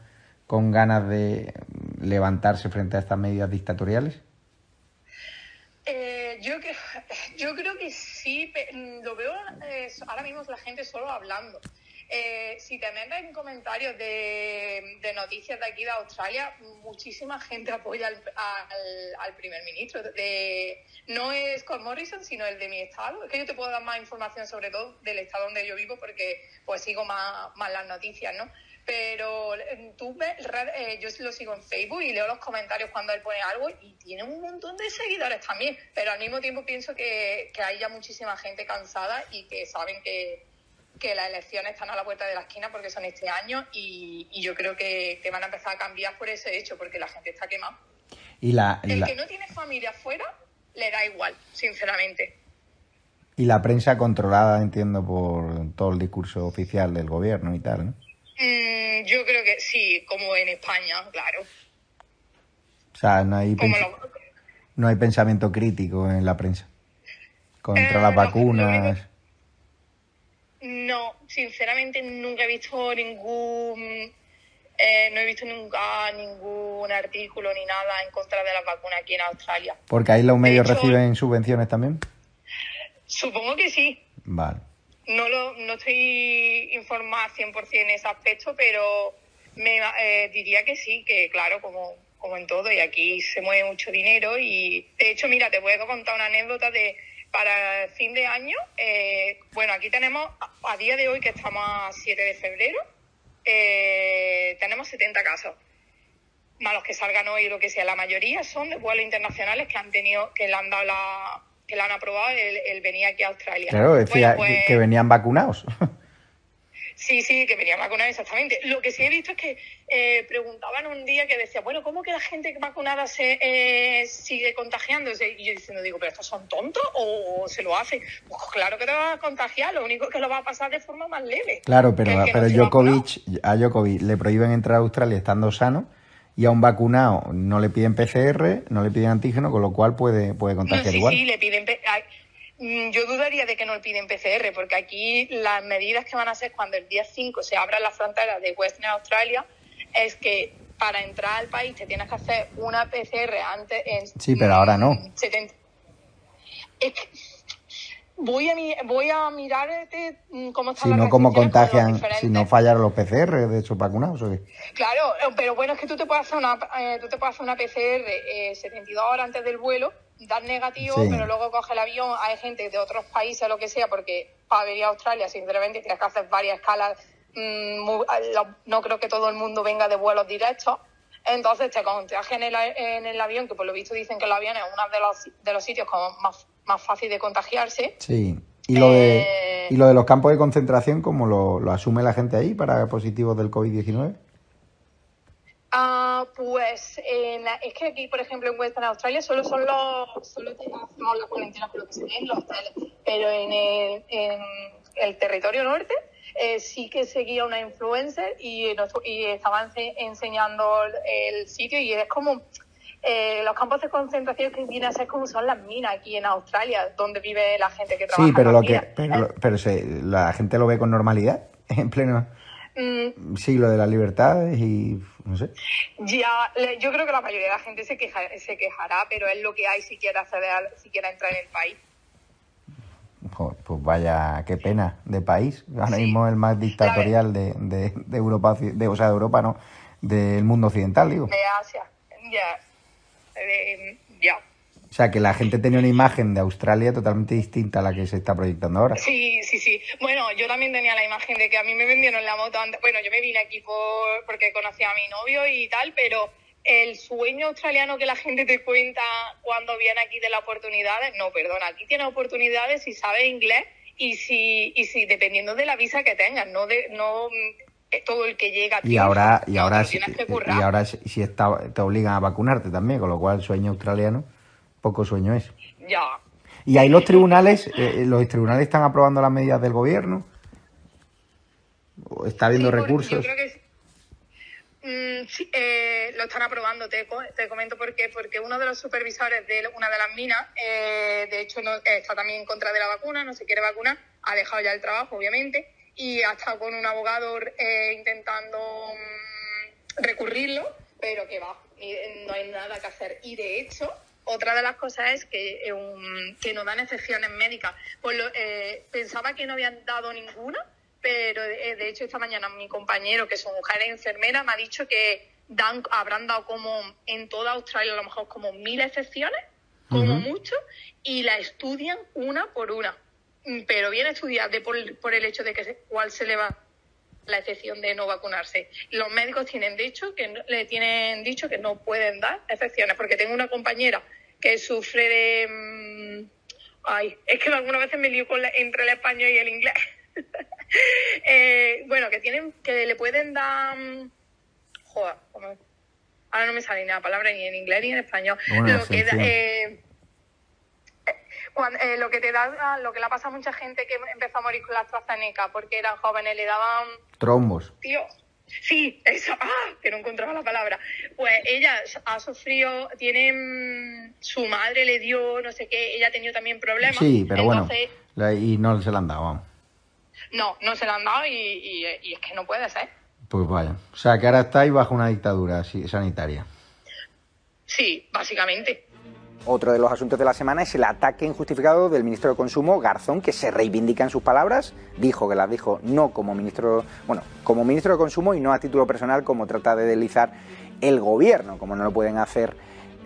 con ganas de levantarse frente a estas medidas dictatoriales? Eh, yo, que, (laughs) yo creo que sí, lo veo eh, ahora mismo la gente solo hablando. Eh, si te metes en comentarios de, noticias de aquí de Australia, muchísima gente apoya al, primer ministro. De, no es Scott Morrison, sino el de mi estado. Es que yo te puedo dar más información sobre todo del estado donde yo vivo porque pues sigo más las noticias, ¿no? Pero tú ves, eh, yo lo sigo en Facebook y leo los comentarios cuando él pone algo y tiene un montón de seguidores también. Pero al mismo tiempo pienso que, que hay ya muchísima gente cansada y que saben que, que las elecciones están a la puerta de la esquina porque son este año y, yo creo que, van a empezar a cambiar por ese hecho, porque la gente está quemada. Y la, el que no tiene familia afuera le da igual, sinceramente. Y la prensa controlada, entiendo, por todo el discurso oficial del gobierno y tal, ¿no? Mm, yo creo que sí, como en España, claro. O sea, no hay, no hay pensamiento crítico en la prensa contra las eh, vacunas. No, sinceramente nunca he visto ningún, eh, no he visto nunca ningún artículo ni nada en contra de las vacunas aquí en Australia. Porque ahí los medios reciben subvenciones también. Supongo que sí. Vale. No lo, no estoy informada 100% en ese aspecto, pero me eh, diría que sí, que claro, como, como en todo, y aquí se mueve mucho dinero. Y de hecho, mira, te a contar una anécdota de para el fin de año, eh, bueno, aquí tenemos, a día de hoy que estamos a 7 de febrero, eh, tenemos 70 casos. Más los que salgan hoy, lo que sea, la mayoría son de vuelos internacionales que han tenido, que le han dado la, que le han aprobado el, venir aquí a Australia. Claro, decía que pues venían vacunados. (laughs) Sí, sí, que venía vacunada exactamente. Lo que sí he visto es que eh, preguntaban un día que decía, bueno, ¿cómo que la gente vacunada se eh, sigue contagiándose? Y yo diciendo, digo, ¿pero estos son tontos o se lo hacen? Pues claro que te va a contagiar, lo único que lo va a pasar de forma más leve. Claro, pero, pero Djokovic, a Djokovic le prohíben entrar a Australia estando sano y a un vacunado no le piden PCR, no le piden antígeno, con lo cual puede, puede contagiar sí, igual. Sí, le piden... Mm, yo dudaría de que no le piden PCR, porque aquí las medidas que van a hacer cuando el día 5 se abra la frontera de Western Australia es que para entrar al país te tienes que hacer una PCR antes en... Sí, pero ahora no. 70. Voy a, voy a mirar mm, cómo está si no, cómo contagian, si no fallaron los PCR de hecho vacunados. Claro, pero bueno, es que tú te puedes hacer una, eh, tú te puedes hacer una PCR 72 horas antes del vuelo dar negativo, pero luego coge el avión, hay gente de otros países, lo que sea, porque para venir a Australia, sinceramente, tienes que hacer varias escalas. Mm, no creo que todo el mundo venga de vuelos directos. Entonces te contagias en el, en el avión, que por lo visto dicen que el avión es uno de los, de los sitios como más, más fácil de contagiarse. Sí. ¿Y lo, de, eh, ¿Y lo de los campos de concentración, cómo lo, lo asume la gente ahí para positivos del COVID-19? Ah, pues es que aquí, por ejemplo, en Western Australia solo son los, solo hacemos las cuarentenas por lo que se los hoteles, pero en el, en el territorio norte eh, sí que seguía una influencer y, y estaban enseñando el sitio y es como eh, los campos de concentración que vienen a ser como son las minas aquí en Australia, donde vive la gente que trabaja. Sí, pero, lo que, pero, pero la gente lo ve con normalidad (laughs) en pleno mm. siglo de las libertades y no sé. Ya, yo creo que la mayoría de la gente se, queja, se quejará, pero es lo que hay si quiere, acceder, si quiere entrar en el país. pues vaya, qué pena de país. Ahora mismo el más dictatorial de, de, Europa, de, o sea, de Europa, no, del mundo occidental, digo. De Asia, ya. Ya. O sea, que la gente tenía una imagen de Australia totalmente distinta a la que se está proyectando ahora. Sí, sí, sí. Bueno, yo también tenía la imagen de que a mí me vendieron la moto antes. Bueno, yo me vine aquí por, porque conocía a mi novio y tal, pero el sueño australiano que la gente te cuenta cuando viene aquí de las oportunidades, no, perdona, aquí tienes oportunidades si sabes inglés y si, y si dependiendo de la visa que tengas, no de, no todo el que llega y ahora y ahora si, y ahora si está, te obligan a vacunarte también con lo cual el sueño australiano poco sueño es. Ya. ¿Y ahí los tribunales, eh, los tribunales están aprobando las medidas del gobierno? ¿Está habiendo recursos? Yo creo que mm, sí, eh, lo están aprobando, te, te comento por qué. Porque uno de los supervisores de una de las minas, eh, de hecho, no, está también en contra de la vacuna, no se quiere vacunar, ha dejado ya el trabajo, obviamente, y ha estado con un abogado intentando mm, recurrirlo, pero que va, no hay nada que hacer. Y de hecho, otra de las cosas es que, eh, que no dan excepciones médicas. Pues eh, pensaba que no habían dado ninguna, pero eh, de hecho esta mañana mi compañero, que es una mujer enfermera, me ha dicho que dan, habrán dado como en toda Australia a lo mejor como mil excepciones, como mucho, y la estudian una por una. Mm, pero bien estudiada por, por el hecho de que cuál se le va la excepción de no vacunarse. Los médicos tienen dicho que le tienen dicho que no pueden dar excepciones, porque tengo una compañera que sufre de mm, ay, es que algunas veces me lío entre el español y el inglés. (laughs) Eh, bueno, que tienen, que le pueden dar mm, joder, ahora no me sale ni la palabra ni en inglés ni en español. lo que eh, eh, lo que te da, lo que le ha pasado a mucha gente que empezó a morir con la AstraZeneca porque eran jóvenes, le daban... Trombos. Tío, sí, eso, ¡ah! que no encontraba la palabra. Pues ella ha sufrido, tiene, mm, su madre le dio, no sé qué, ella ha tenido también problemas. Sí, pero bueno, y no se la han dado, vamos. No, no se la han dado y, y es que no puede ser. Pues vaya, o sea que ahora estáis bajo una dictadura sanitaria. Sí, básicamente. Otro de los asuntos de la semana es el ataque injustificado del ministro de Consumo, Garzón, que se reivindica en sus palabras. Dijo que las dijo no como ministro, bueno, como ministro de Consumo y no a título personal, como trata de deslizar el gobierno, como no lo pueden hacer.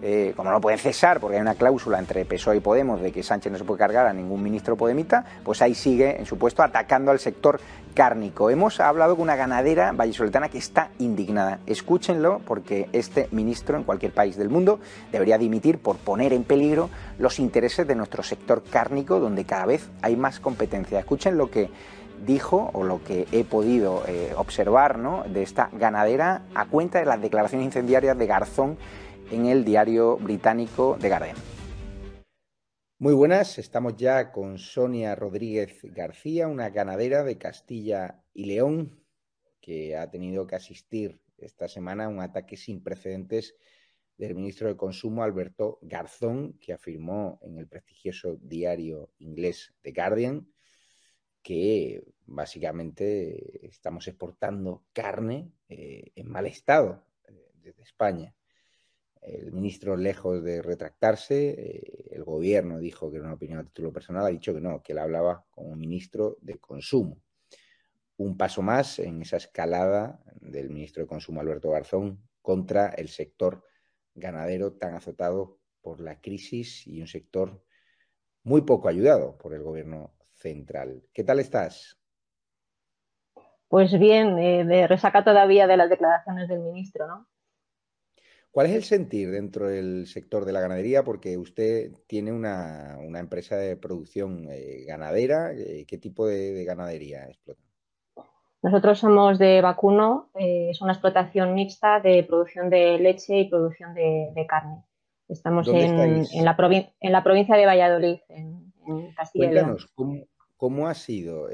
Eh, como no pueden cesar, porque hay una cláusula entre PSOE y Podemos de que Sánchez no se puede cargar a ningún ministro podemita, pues ahí sigue en su puesto atacando al sector cárnico. Hemos hablado con una ganadera vallisoletana que está indignada. Escúchenlo porque este ministro en cualquier país del mundo debería dimitir por poner en peligro los intereses de nuestro sector cárnico donde cada vez hay más competencia. Escuchen lo que dijo o lo que he podido eh, observar ¿no? de esta ganadera a cuenta de las declaraciones incendiarias de Garzón en el diario británico The Guardian. Muy buenas, estamos ya con Sonia Rodríguez García, una ganadera de Castilla y León, que ha tenido que asistir esta semana a un ataque sin precedentes del ministro de Consumo, Alberto Garzón, que afirmó en el prestigioso diario inglés The Guardian que básicamente estamos exportando carne eh, en mal estado eh, desde España. El ministro, lejos de retractarse, eh, el gobierno dijo que era una opinión a título personal, ha dicho que no, que él hablaba como ministro de Consumo. Un paso más en esa escalada del ministro de Consumo, Alberto Garzón, contra el sector ganadero tan azotado por la crisis y un sector muy poco ayudado por el gobierno central. ¿Qué tal estás? Pues bien, eh, de resaca todavía de las declaraciones del ministro, ¿no? ¿Cuál es el sentir dentro del sector de la ganadería? Porque usted tiene una, empresa de producción eh, ganadera. Eh, ¿Qué tipo de, ganadería explota? Nosotros somos de vacuno, eh, es una explotación mixta de producción de leche y producción de, carne. Estamos en, la en, la provincia de Valladolid, en, Castilla y León. ¿Cómo ha sido,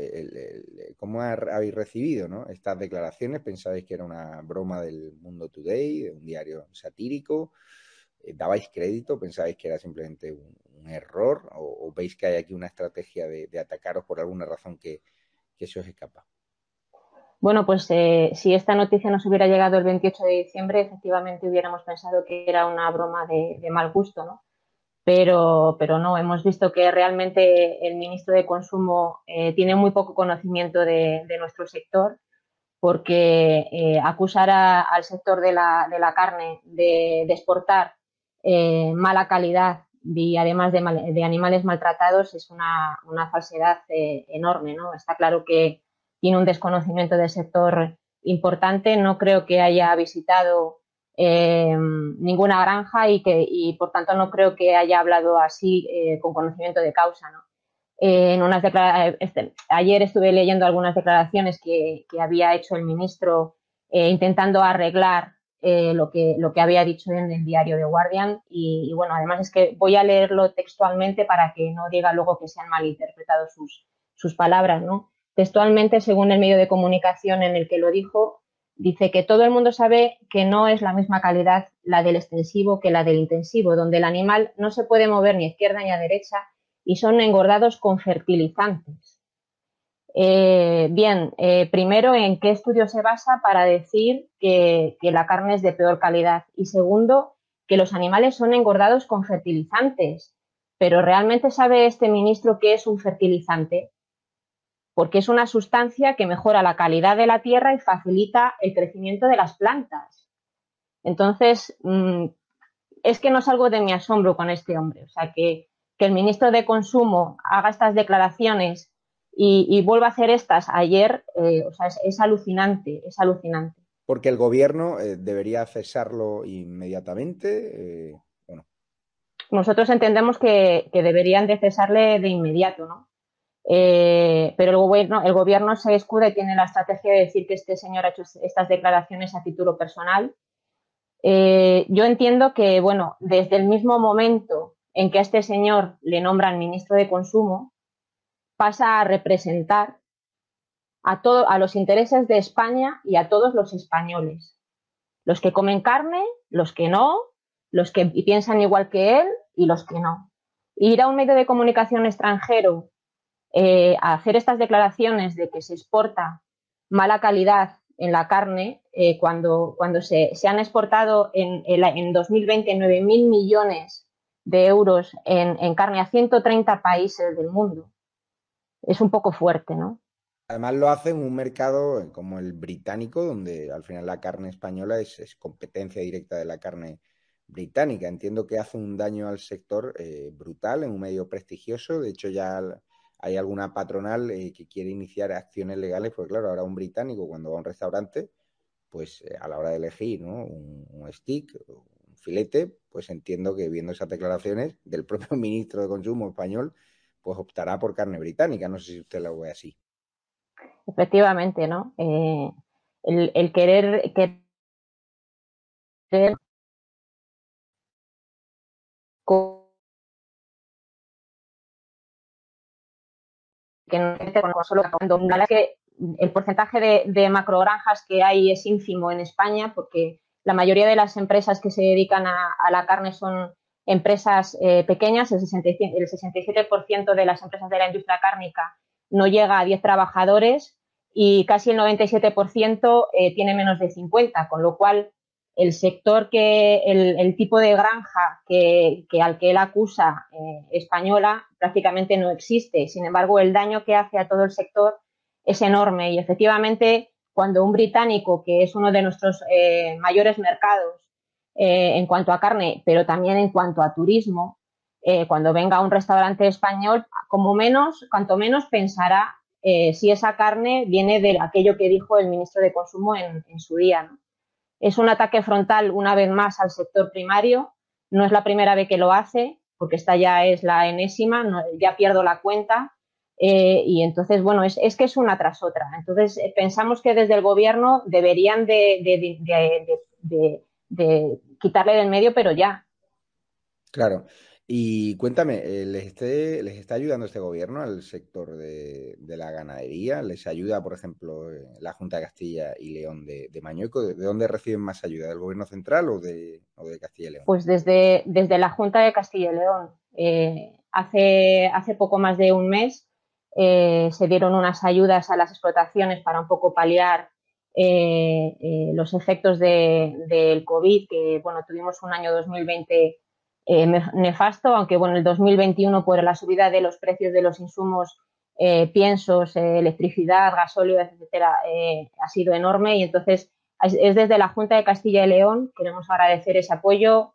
cómo habéis recibido estas declaraciones? ¿Pensabais que era una broma del Mundo Today, de un diario satírico? Eh, ¿Dabais crédito? ¿Pensabais que era simplemente un, error? O, veis que hay aquí una estrategia de, atacaros por alguna razón que, se os escapa? Bueno, pues eh, si esta noticia nos hubiera llegado el 28 de diciembre, efectivamente hubiéramos pensado que era una broma de mal gusto, ¿no? Pero, pero no, hemos visto que realmente el ministro de Consumo eh, tiene muy poco conocimiento de, nuestro sector, porque eh, acusar al sector de la, de la carne de, exportar eh, mala calidad y además de, de animales maltratados es una, una falsedad enorme. ¿no? Está claro que tiene un desconocimiento del sector importante. No creo que haya visitado eh, ninguna granja y que y por tanto no creo que haya hablado así eh, con conocimiento de causa. ¿no? Eh, en unas este, ayer estuve leyendo algunas declaraciones que, había hecho el ministro intentando arreglar lo, que, lo que había dicho en el diario de Guardian y, bueno, además es que voy a leerlo textualmente para que no diga luego que se han malinterpretado sus, sus palabras. ¿no? Textualmente, según el medio de comunicación en el que lo dijo, Dice que todo el mundo sabe que no es la misma calidad la del extensivo que la del intensivo, donde el animal no se puede mover ni a izquierda ni a derecha y son engordados con fertilizantes. Eh, bien, eh, primero, ¿en qué estudio se basa para decir que, la carne es de peor calidad? Y segundo, que los animales son engordados con fertilizantes. Pero ¿realmente sabe este ministro qué es un fertilizante? Porque es una sustancia que mejora la calidad de la tierra y facilita el crecimiento de las plantas. Entonces, mm, es que no salgo de mi asombro con este hombre. O sea, que, el ministro de Consumo haga estas declaraciones y, vuelva a hacer estas ayer, eh, o sea, es, alucinante, es alucinante. Porque el gobierno eh, debería cesarlo inmediatamente. Eh, Nosotros entendemos que, deberían de cesarle de inmediato, ¿no? Pero el gobierno, el gobierno se escuda y tiene la estrategia de decir que este señor ha hecho estas declaraciones a título personal eh, yo entiendo que, bueno, desde el mismo momento en que a este señor le nombran ministro de Consumo, pasa a representar a, todo, a los intereses de España y a todos los españoles. Los que comen carne, los que no, los que piensan igual que él y los que no. Ir a un medio de comunicación extranjero eh, hacer estas declaraciones de que se exporta mala calidad en la carne, eh, cuando, cuando se, han exportado en, en 2020 9.000 millones de euros en, carne a 130 países del mundo. Es un poco fuerte, ¿no? Además lo hace en un mercado como el británico, donde al final la carne española es, competencia directa de la carne británica. Entiendo que hace un daño al sector eh, brutal en un medio prestigioso. De hecho, ya hay alguna patronal eh, que quiere iniciar acciones legales, porque claro, ahora un británico cuando va a un restaurante, pues eh, a la hora de elegir ¿no? un, stick, un filete, pues entiendo que viendo esas declaraciones del (laughs) propio ministro de Consumo español, pues optará por carne británica. No sé si usted lo ve así. Efectivamente, ¿no? Eh, el, querer, querer que no solo cuando que el porcentaje de, de macrogranjas que hay es ínfimo en España porque la mayoría de las empresas que se dedican a, la carne son empresas eh, pequeñas, el, 67% de las empresas de la industria cárnica no llega a 10 trabajadores y casi el 97% eh, tiene menos de 50, con lo cual el sector que, el, tipo de granja que, al que él acusa eh, española prácticamente no existe. Sin embargo, el daño que hace a todo el sector es enorme y efectivamente cuando un británico, que es uno de nuestros eh, mayores mercados eh, en cuanto a carne, pero también en cuanto a turismo, cuando venga a un restaurante español, como menos, cuanto menos pensará si esa carne viene de aquello que dijo el ministro de Consumo en, en su día. ¿no? Es un ataque frontal una vez más al sector primario. No es la primera vez que lo hace, porque esta ya es la enésima, ya pierdo la cuenta. Eh, y entonces, bueno, es, que es una tras otra. Entonces, eh, pensamos que desde el gobierno deberían de, de quitarle del medio, pero ya. Claro. Y cuéntame, eh, ¿les, ¿les está ayudando este gobierno al sector de, la ganadería? ¿Les ayuda, por ejemplo, eh, la Junta de Castilla y León de, de Mañueco? ¿De dónde reciben más ayuda? ¿Del gobierno central o de, Castilla y León? Pues desde, desde la Junta de Castilla y León. Eh, hace, hace poco más de un mes se dieron unas ayudas a las explotaciones para un poco paliar los efectos del COVID, que bueno, tuvimos un año 2020 eh, nefasto, aunque bueno, el 2021 por la subida de los precios de los insumos, eh, piensos, eh, electricidad, gasóleo, etcétera, ha sido enorme. Y entonces es desde la Junta de Castilla y León queremos agradecer ese apoyo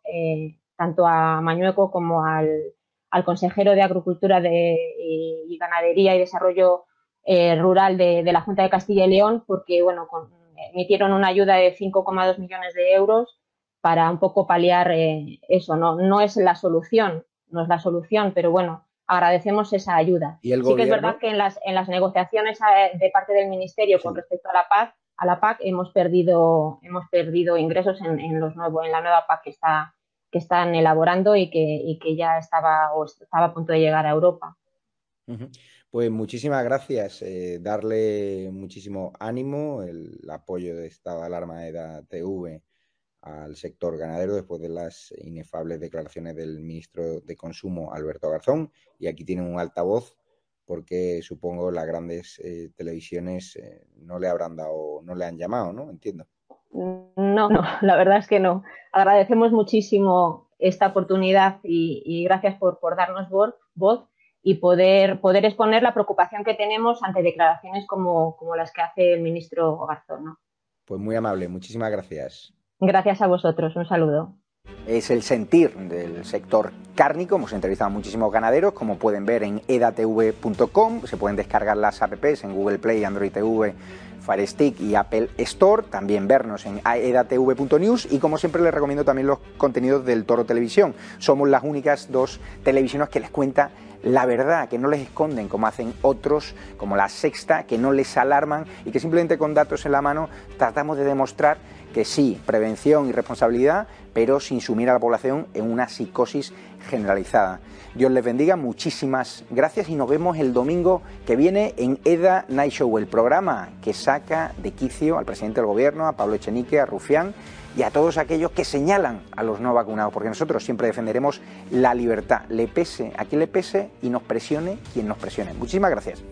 tanto a Mañueco como al, consejero de Agricultura y, Ganadería y Desarrollo Rural de, la Junta de Castilla y León porque bueno emitieron una ayuda de 5,2 millones de euros para un poco paliar eh, eso. No, no es la solución, no es la solución, pero bueno, agradecemos esa ayuda. sí que es verdad que en las, en las negociaciones eh, de parte del Ministerio con respecto a la PAC, a la PAC hemos perdido, hemos perdido ingresos en, los nuevos, en la nueva PAC que está que están elaborando y que, y que ya estaba o estaba a punto de llegar a Europa. Pues muchísimas gracias. Eh, darle muchísimo ánimo, el apoyo de Estado de Alarma de TV al sector ganadero después de las inefables declaraciones del ministro de Consumo, Alberto Garzón. Y aquí tienen un altavoz porque supongo las grandes eh, televisiones eh, no le habrán dado, no le han llamado, ¿no? Entiendo. No, no, (laughs) la verdad es que no. Agradecemos muchísimo esta oportunidad y, gracias por, darnos voz, y poder, poder exponer la preocupación que tenemos ante declaraciones como, como las que hace el ministro Garzón. Pues muy amable, muchísimas gracias. Gracias a vosotros, un saludo. Es el sentir del sector cárnico. Hemos entrevistado a muchísimos ganaderos, como pueden ver en edatv.com. Se pueden descargar las apps en Google Play, Android TV, Fire Stick y Apple Store. También vernos en edatv.news. Y como siempre, les recomiendo también los contenidos del Toro Televisión. Somos las únicas dos televisiones que les cuenta la verdad, que no les esconden como hacen otros, como la sexta, que no les alarman y que simplemente con datos en la mano tratamos de demostrar que sí, prevención y responsabilidad, pero sin sumir a la población en una psicosis generalizada. Dios les bendiga, muchísimas gracias y nos vemos el domingo que viene en EDA Night Show, el programa que saca de quicio al presidente del gobierno, a Pablo Echenique, a Rufián y a todos aquellos que señalan a los no vacunados, porque nosotros siempre defenderemos la libertad, le pese a quien le pese y nos presione quien nos presione. Muchísimas gracias.